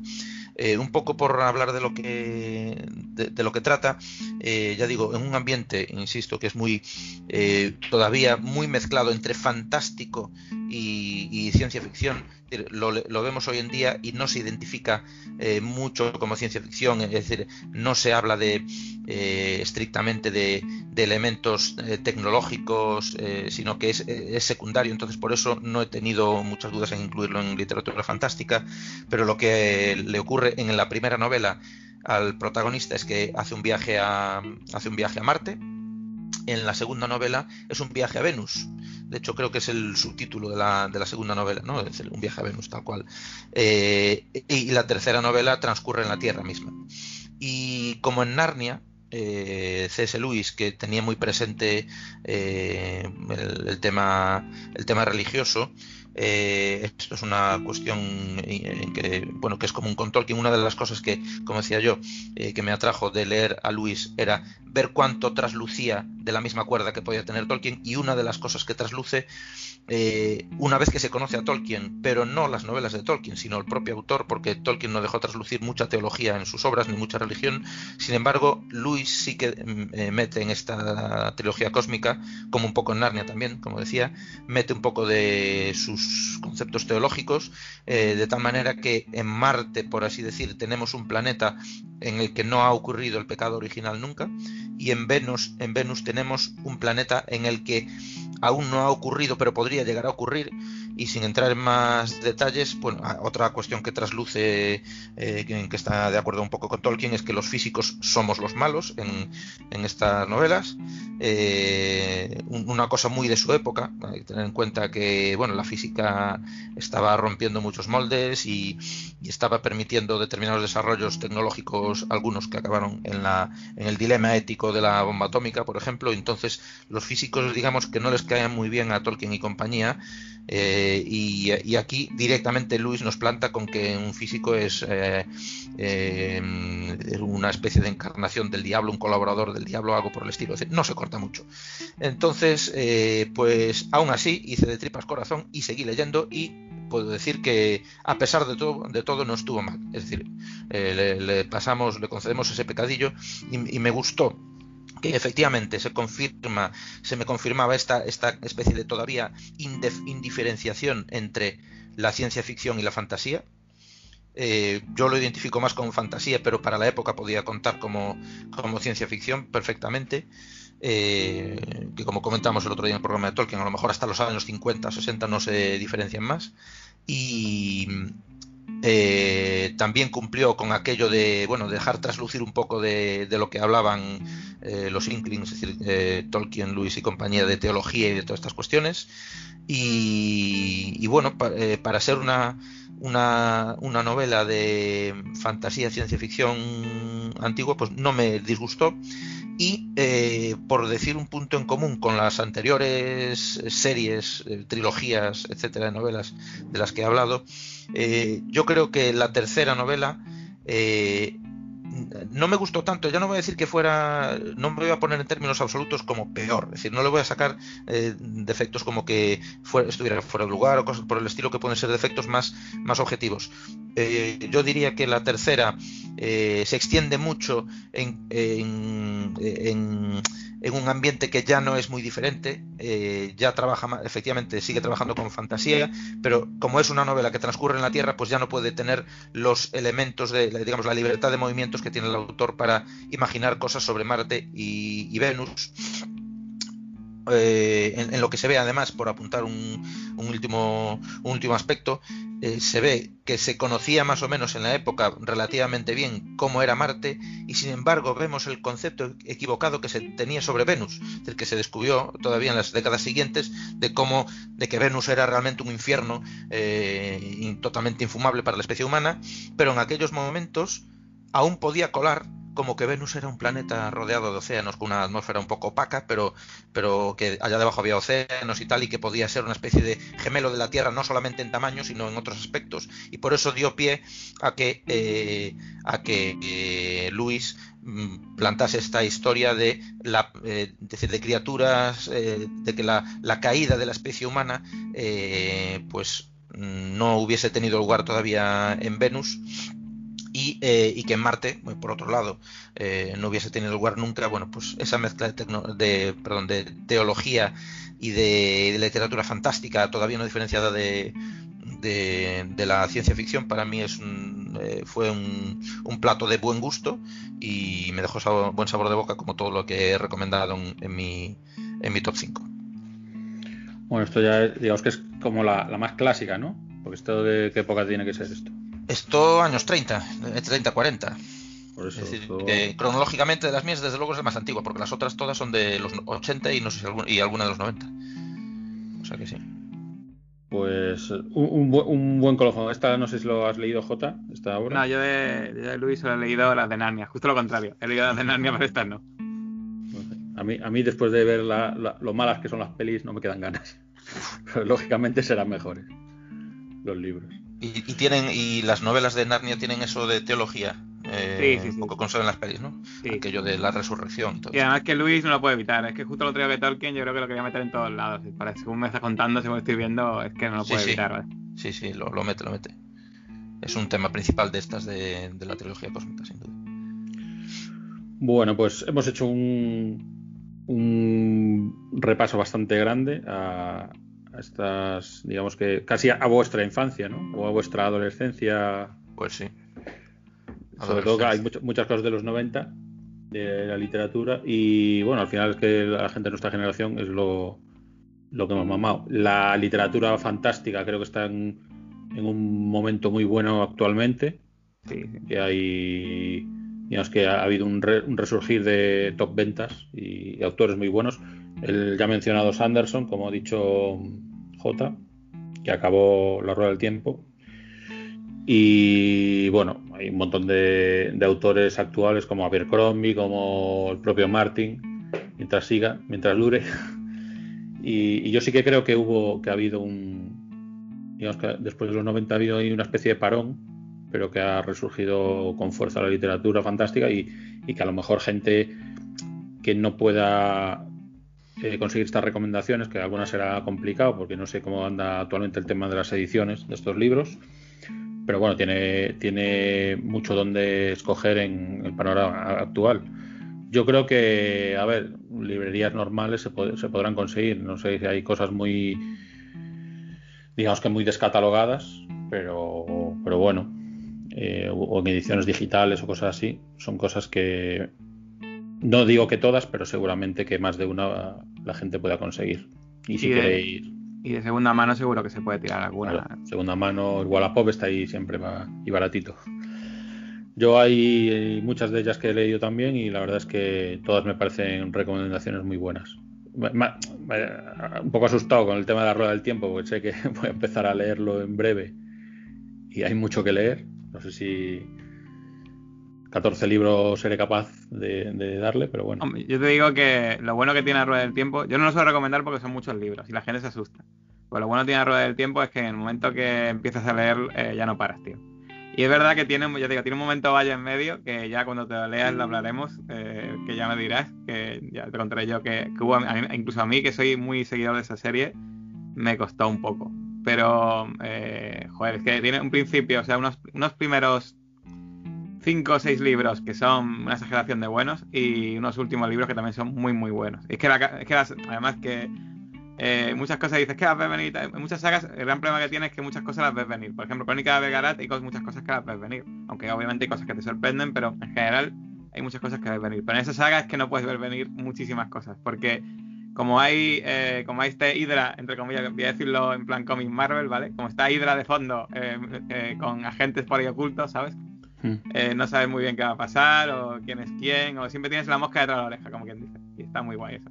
Eh, un poco por hablar de lo que de, de lo que trata, eh, ya digo, en un ambiente, insisto, que es muy eh, todavía muy mezclado entre fantástico y, ciencia ficción. Lo, vemos hoy en día y no se identifica eh, mucho como ciencia ficción, es decir, no se habla de eh, estrictamente de, de elementos eh, tecnológicos, sino que es, es, secundario. Entonces, por eso no he tenido muchas dudas en incluirlo en literatura fantástica. Pero lo que le ocurre en la primera novela al protagonista es que hace un viaje a, hace un viaje a Marte. En la segunda novela es un viaje a Venus. De hecho, creo que es el subtítulo de la, de la segunda novela, ¿no? Es decir, un viaje a Venus, tal cual. Eh, y la tercera novela transcurre en la Tierra misma. Y como en Narnia, eh, C.S. Lewis, que tenía muy presente eh, el, el, tema, el tema religioso, eh, esto es una cuestión que, bueno, que es común con Tolkien. Una de las cosas que, como decía yo, eh, que me atrajo de leer a Luis era ver cuánto traslucía de la misma cuerda que podía tener Tolkien y una de las cosas que trasluce eh, una vez que se conoce a Tolkien, pero no las novelas de Tolkien, sino el propio autor, porque Tolkien no dejó traslucir mucha teología en sus obras ni mucha religión. Sin embargo, Luis sí que mete en esta trilogía cósmica, como un poco en Narnia también, como decía, mete un poco de sus conceptos teológicos, eh, de tal manera que en Marte, por así decir, tenemos un planeta en el que no ha ocurrido el pecado original nunca, y en Venus, en Venus tenemos un planeta en el que aún no ha ocurrido, pero podría llegar a ocurrir. Y sin entrar en más detalles, bueno, otra cuestión que trasluce, eh, que, está de acuerdo un poco con Tolkien, es que los físicos somos los malos en, en estas novelas. Eh, una cosa muy de su época, hay que tener en cuenta que bueno, la física estaba rompiendo muchos moldes y, y estaba permitiendo determinados desarrollos tecnológicos, algunos que acabaron en, la, en el dilema ético de la bomba atómica, por ejemplo. Entonces, los físicos, digamos que no les caen muy bien a Tolkien y compañía, eh, y, aquí directamente Luis nos planta con que un físico es eh, eh, una especie de encarnación del diablo, un colaborador del diablo, algo por el estilo. No se corta mucho. Entonces, eh, pues aún así hice de tripas corazón y seguí leyendo y puedo decir que a pesar de todo, de todo no estuvo mal. Es decir, le, pasamos, le concedemos ese pecadillo y me gustó que efectivamente se confirma, se me confirmaba esta, esta especie de todavía indif indiferenciación entre la ciencia ficción y la fantasía. Eh, yo lo identifico más como fantasía, pero para la época podía contar como, como ciencia ficción perfectamente. Eh, que como comentamos el otro día en el programa de Tolkien, a lo mejor hasta los años 50, 60 no se diferencian más. Y, eh, también cumplió con aquello de bueno dejar traslucir un poco de, lo que hablaban eh, los Inklings, es decir, eh, Tolkien, Lewis y compañía de teología y de todas estas cuestiones. Y, bueno, pa, para ser una, una, una, novela de fantasía, ciencia ficción antigua, pues no me disgustó. Y por decir un punto en común con las anteriores series, trilogías, etcétera, de novelas de las que he hablado, eh, yo creo que la tercera novela eh, no me gustó tanto, ya no voy a decir que fuera, no me voy a poner en términos absolutos como peor, es decir, no le voy a sacar eh, defectos como que fuera, estuviera fuera de lugar o cosas por el estilo que pueden ser defectos más, más objetivos. Eh, yo diría que la tercera se extiende mucho en en un ambiente que ya no es muy diferente, eh, ya trabaja, efectivamente sigue trabajando con fantasía, pero como es una novela que transcurre en la Tierra, pues ya no puede tener los elementos de, digamos, la libertad de movimientos que tiene el autor para imaginar cosas sobre Marte y, y Venus. Eh, en, lo que se ve además, por apuntar un, último, un último aspecto, eh, se ve que se conocía más o menos en la época relativamente bien cómo era Marte y sin embargo vemos el concepto equivocado que se tenía sobre Venus, del que se descubrió todavía en las décadas siguientes de cómo de que Venus era realmente un infierno eh, totalmente infumable para la especie humana, pero en aquellos momentos aún podía colar como que Venus era un planeta rodeado de océanos con una atmósfera un poco opaca, pero, pero que allá debajo había océanos y tal, y que podía ser una especie de gemelo de la Tierra, no solamente en tamaño, sino en otros aspectos. Y por eso dio pie a que, eh, a que eh, Luis mm, plantase esta historia de, la, eh, de criaturas, de que la, la, caída de la especie humana, pues mm, no hubiese tenido lugar todavía en Venus eh, y, que en Marte, por otro lado, eh, no hubiese tenido lugar nunca, bueno, pues esa mezcla de, perdón, de teología y de, literatura fantástica todavía no diferenciada de, de, la ciencia ficción para mí es eh, fue un, plato de buen gusto y me dejó buen sabor de boca como todo lo que he recomendado en, mi, en mi top 5. Bueno, esto ya digamos que es como la, la más clásica, ¿no? Porque esto de qué época tiene que ser esto. Esto años 30, 30, 40. Por eso, es decir, cronológicamente de las mías, desde luego es la más antigua, porque las otras todas son de los 80 y no sé si y alguna de los 90. O sea que sí. Pues un, un, buen colofón. Esta no sé si lo has leído, J, esta obra. No, yo de, de Luis solo he leído las de Narnia, justo lo contrario. He leído las de Narnia, pero estas no. A mí, a mí después de ver lo malas que son las pelis, no me quedan ganas. Pero lógicamente serán mejores los libros. Y, tienen y las novelas de Narnia tienen eso de teología. Eh, sí, sí, Un poco con en las pelis, ¿no? Aquello de la resurrección. Y además que Luis no lo puede evitar. Es que justo lo traigo de Tolkien, yo creo que lo quería meter en todos lados. según me está contando, según estoy viendo, es que no lo puede evitar. ¿vale? Sí, sí, lo, mete, lo mete. Es un tema principal de estas de, la trilogía cósmica, sin duda. Bueno, pues hemos hecho un, un repaso bastante grande a, estas, digamos que casi a vuestra infancia, ¿no? O a vuestra adolescencia. Pues sí. Sobre todo que hay muchas cosas de los 90 de la literatura y bueno, al final es que la gente de nuestra generación es lo, lo que hemos mamado. La literatura fantástica creo que está en, un momento muy bueno actualmente. Sí, Que hay, digamos que ha habido un, resurgir de top ventas y, y, autores muy buenos. El ya mencionado Sanderson, como ha dicho J, que acabó la rueda del tiempo. Y bueno, hay un montón de, autores actuales como Abercrombie, como el propio Martin, mientras siga, mientras dure. Y, yo sí que creo que hubo, que ha habido un, digamos que después de los 90 ha habido una especie de parón, pero que ha resurgido con fuerza la literatura fantástica y, y que a lo mejor gente que no pueda eh, conseguir estas recomendaciones, que algunas será complicado porque no sé cómo anda actualmente el tema de las ediciones de estos libros. Pero bueno, tiene, tiene mucho donde escoger en el panorama actual. Yo creo que, a ver, librerías normales se, podrán conseguir. No sé si hay cosas muy, digamos que muy descatalogadas, pero, pero bueno, eh, o en ediciones digitales o cosas así, son cosas que no digo que todas, pero seguramente que más de una la gente pueda conseguir. Y si quiere ir. Y de segunda mano seguro que se puede tirar alguna. segunda mano, el Wallapop está ahí siempre va, y baratito. Yo hay muchas de ellas que he leído también y la verdad es que todas me parecen recomendaciones muy buenas. un poco asustado con el tema de la rueda del tiempo, porque sé que voy a empezar a leerlo en breve y hay mucho que leer. No sé si, 14 libros seré capaz de, darle, pero bueno. yo te digo que lo bueno que tiene la Rueda del Tiempo, yo no lo suelo recomendar porque son muchos libros y la gente se asusta. Pero lo bueno que tiene la Rueda del Tiempo es que en el momento que empiezas a leer eh, ya no paras, tío. Y es verdad que tiene, yo digo, tiene un momento vaya en medio que ya cuando te lo leas lo hablaremos, eh, que ya me dirás, que ya te contaré yo que, hubo, incluso a mí que soy muy seguidor de esa serie, me costó un poco. Pero, eh, joder, es que tiene un principio, o sea, unos, unos primeros cinco o seis libros que son una exageración de buenos y unos últimos libros que también son muy, muy buenos. Es que, es que además que eh, muchas cosas dices que las ves venir. En muchas sagas, el gran problema que tienes es que muchas cosas las ves venir. Por ejemplo, Crónica de Begarat hay muchas cosas que las ves venir. Aunque obviamente hay cosas que te sorprenden, pero en general hay muchas cosas que ves venir. Pero en esa saga es que no puedes ver venir muchísimas cosas. Porque como hay eh, como hay este Hydra, entre comillas, voy a decirlo en plan cómic Marvel, ¿vale? Como está Hydra de fondo eh, eh, con agentes por ahí ocultos, ¿sabes? Hmm. Eh, no sabes muy bien qué va a pasar o quién es quién, o siempre tienes la mosca detrás de la oreja, como quien dice. Y está muy guay eso.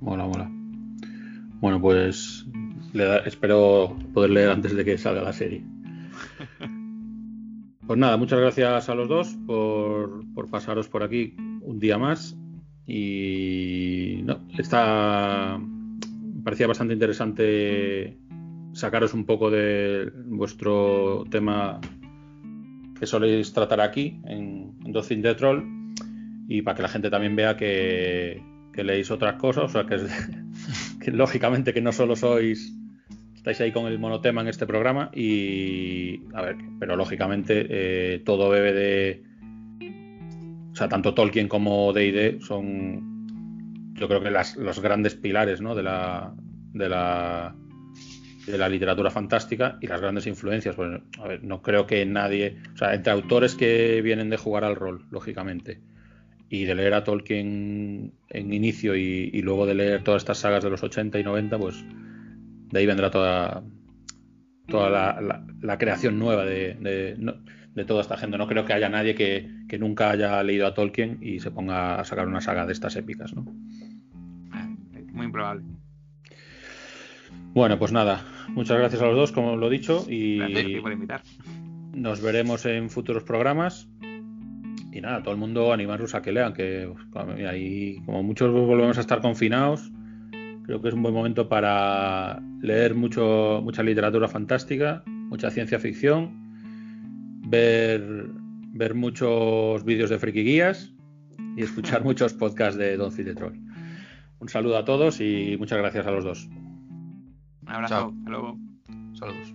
Mola, mola. Bueno, pues le da- espero poder leer antes de que salga la serie. Pues nada, muchas gracias a los dos por, por pasaros por aquí un día más. Y no, está, me parecía bastante interesante sacaros un poco de vuestro tema que soléis tratar aquí en, en Docin de Troll y para que la gente también vea que, leéis otras cosas, o sea, que, que lógicamente que no solo sois, estáis ahí con el monotema en este programa y, a ver, pero lógicamente eh, todo bebe de, o sea, tanto Tolkien como D&D son, yo creo que los grandes pilares, ¿no? De la, de la, de la literatura fantástica y las grandes influencias. Pues, a ver, no creo que nadie, o sea, entre autores que vienen de jugar al rol, lógicamente, y de leer a Tolkien en inicio y, y luego de leer todas estas sagas de los 80 y 90, pues de ahí vendrá toda, toda la, la- la creación nueva de, de- no- de toda esta gente. No creo que haya nadie que, que nunca haya leído a Tolkien y se ponga a sacar una saga de estas épicas, ¿no? Muy improbable. Bueno, pues nada, muchas gracias a los dos, como lo he dicho, y Gracias por invitar. nos veremos en futuros programas. Y nada, todo el mundo animaros a que lean, que pues, ahí, como muchos volvemos a estar confinados, creo que es un buen momento para leer mucho, mucha literatura fantástica, mucha ciencia ficción, ver, ver muchos vídeos de friki guías y escuchar muchos podcasts de Don Cid de Troll. Un saludo a todos y muchas gracias a los dos. Un abrazo. Chao. Hasta luego. Saludos.